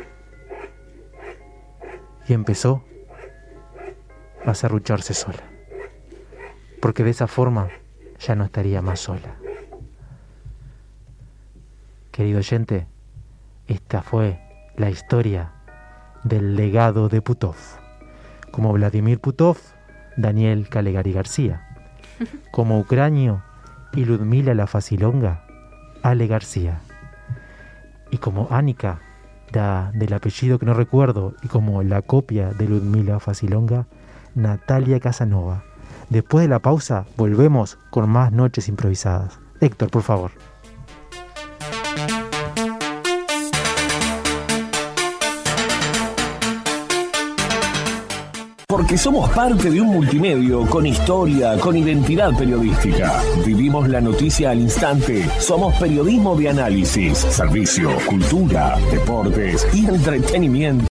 y empezó a serrucharse sola, porque de esa forma ya no estaría más sola. Querido oyente, esta fue la historia del legado de Putov. Como Vladimir Putov, Daniel Calegari García. Como Ucranio y Ludmila la Facilonga, Ale García. Y como Anika, da, del apellido que no recuerdo, y como la copia de Ludmila Facilonga, Natalia Casanova. Después de la pausa, volvemos con más noches improvisadas. Héctor, por favor. Porque somos parte de un multimedio con historia, con identidad periodística. Vivimos la noticia al instante. Somos periodismo de análisis, servicio, cultura, deportes y entretenimiento.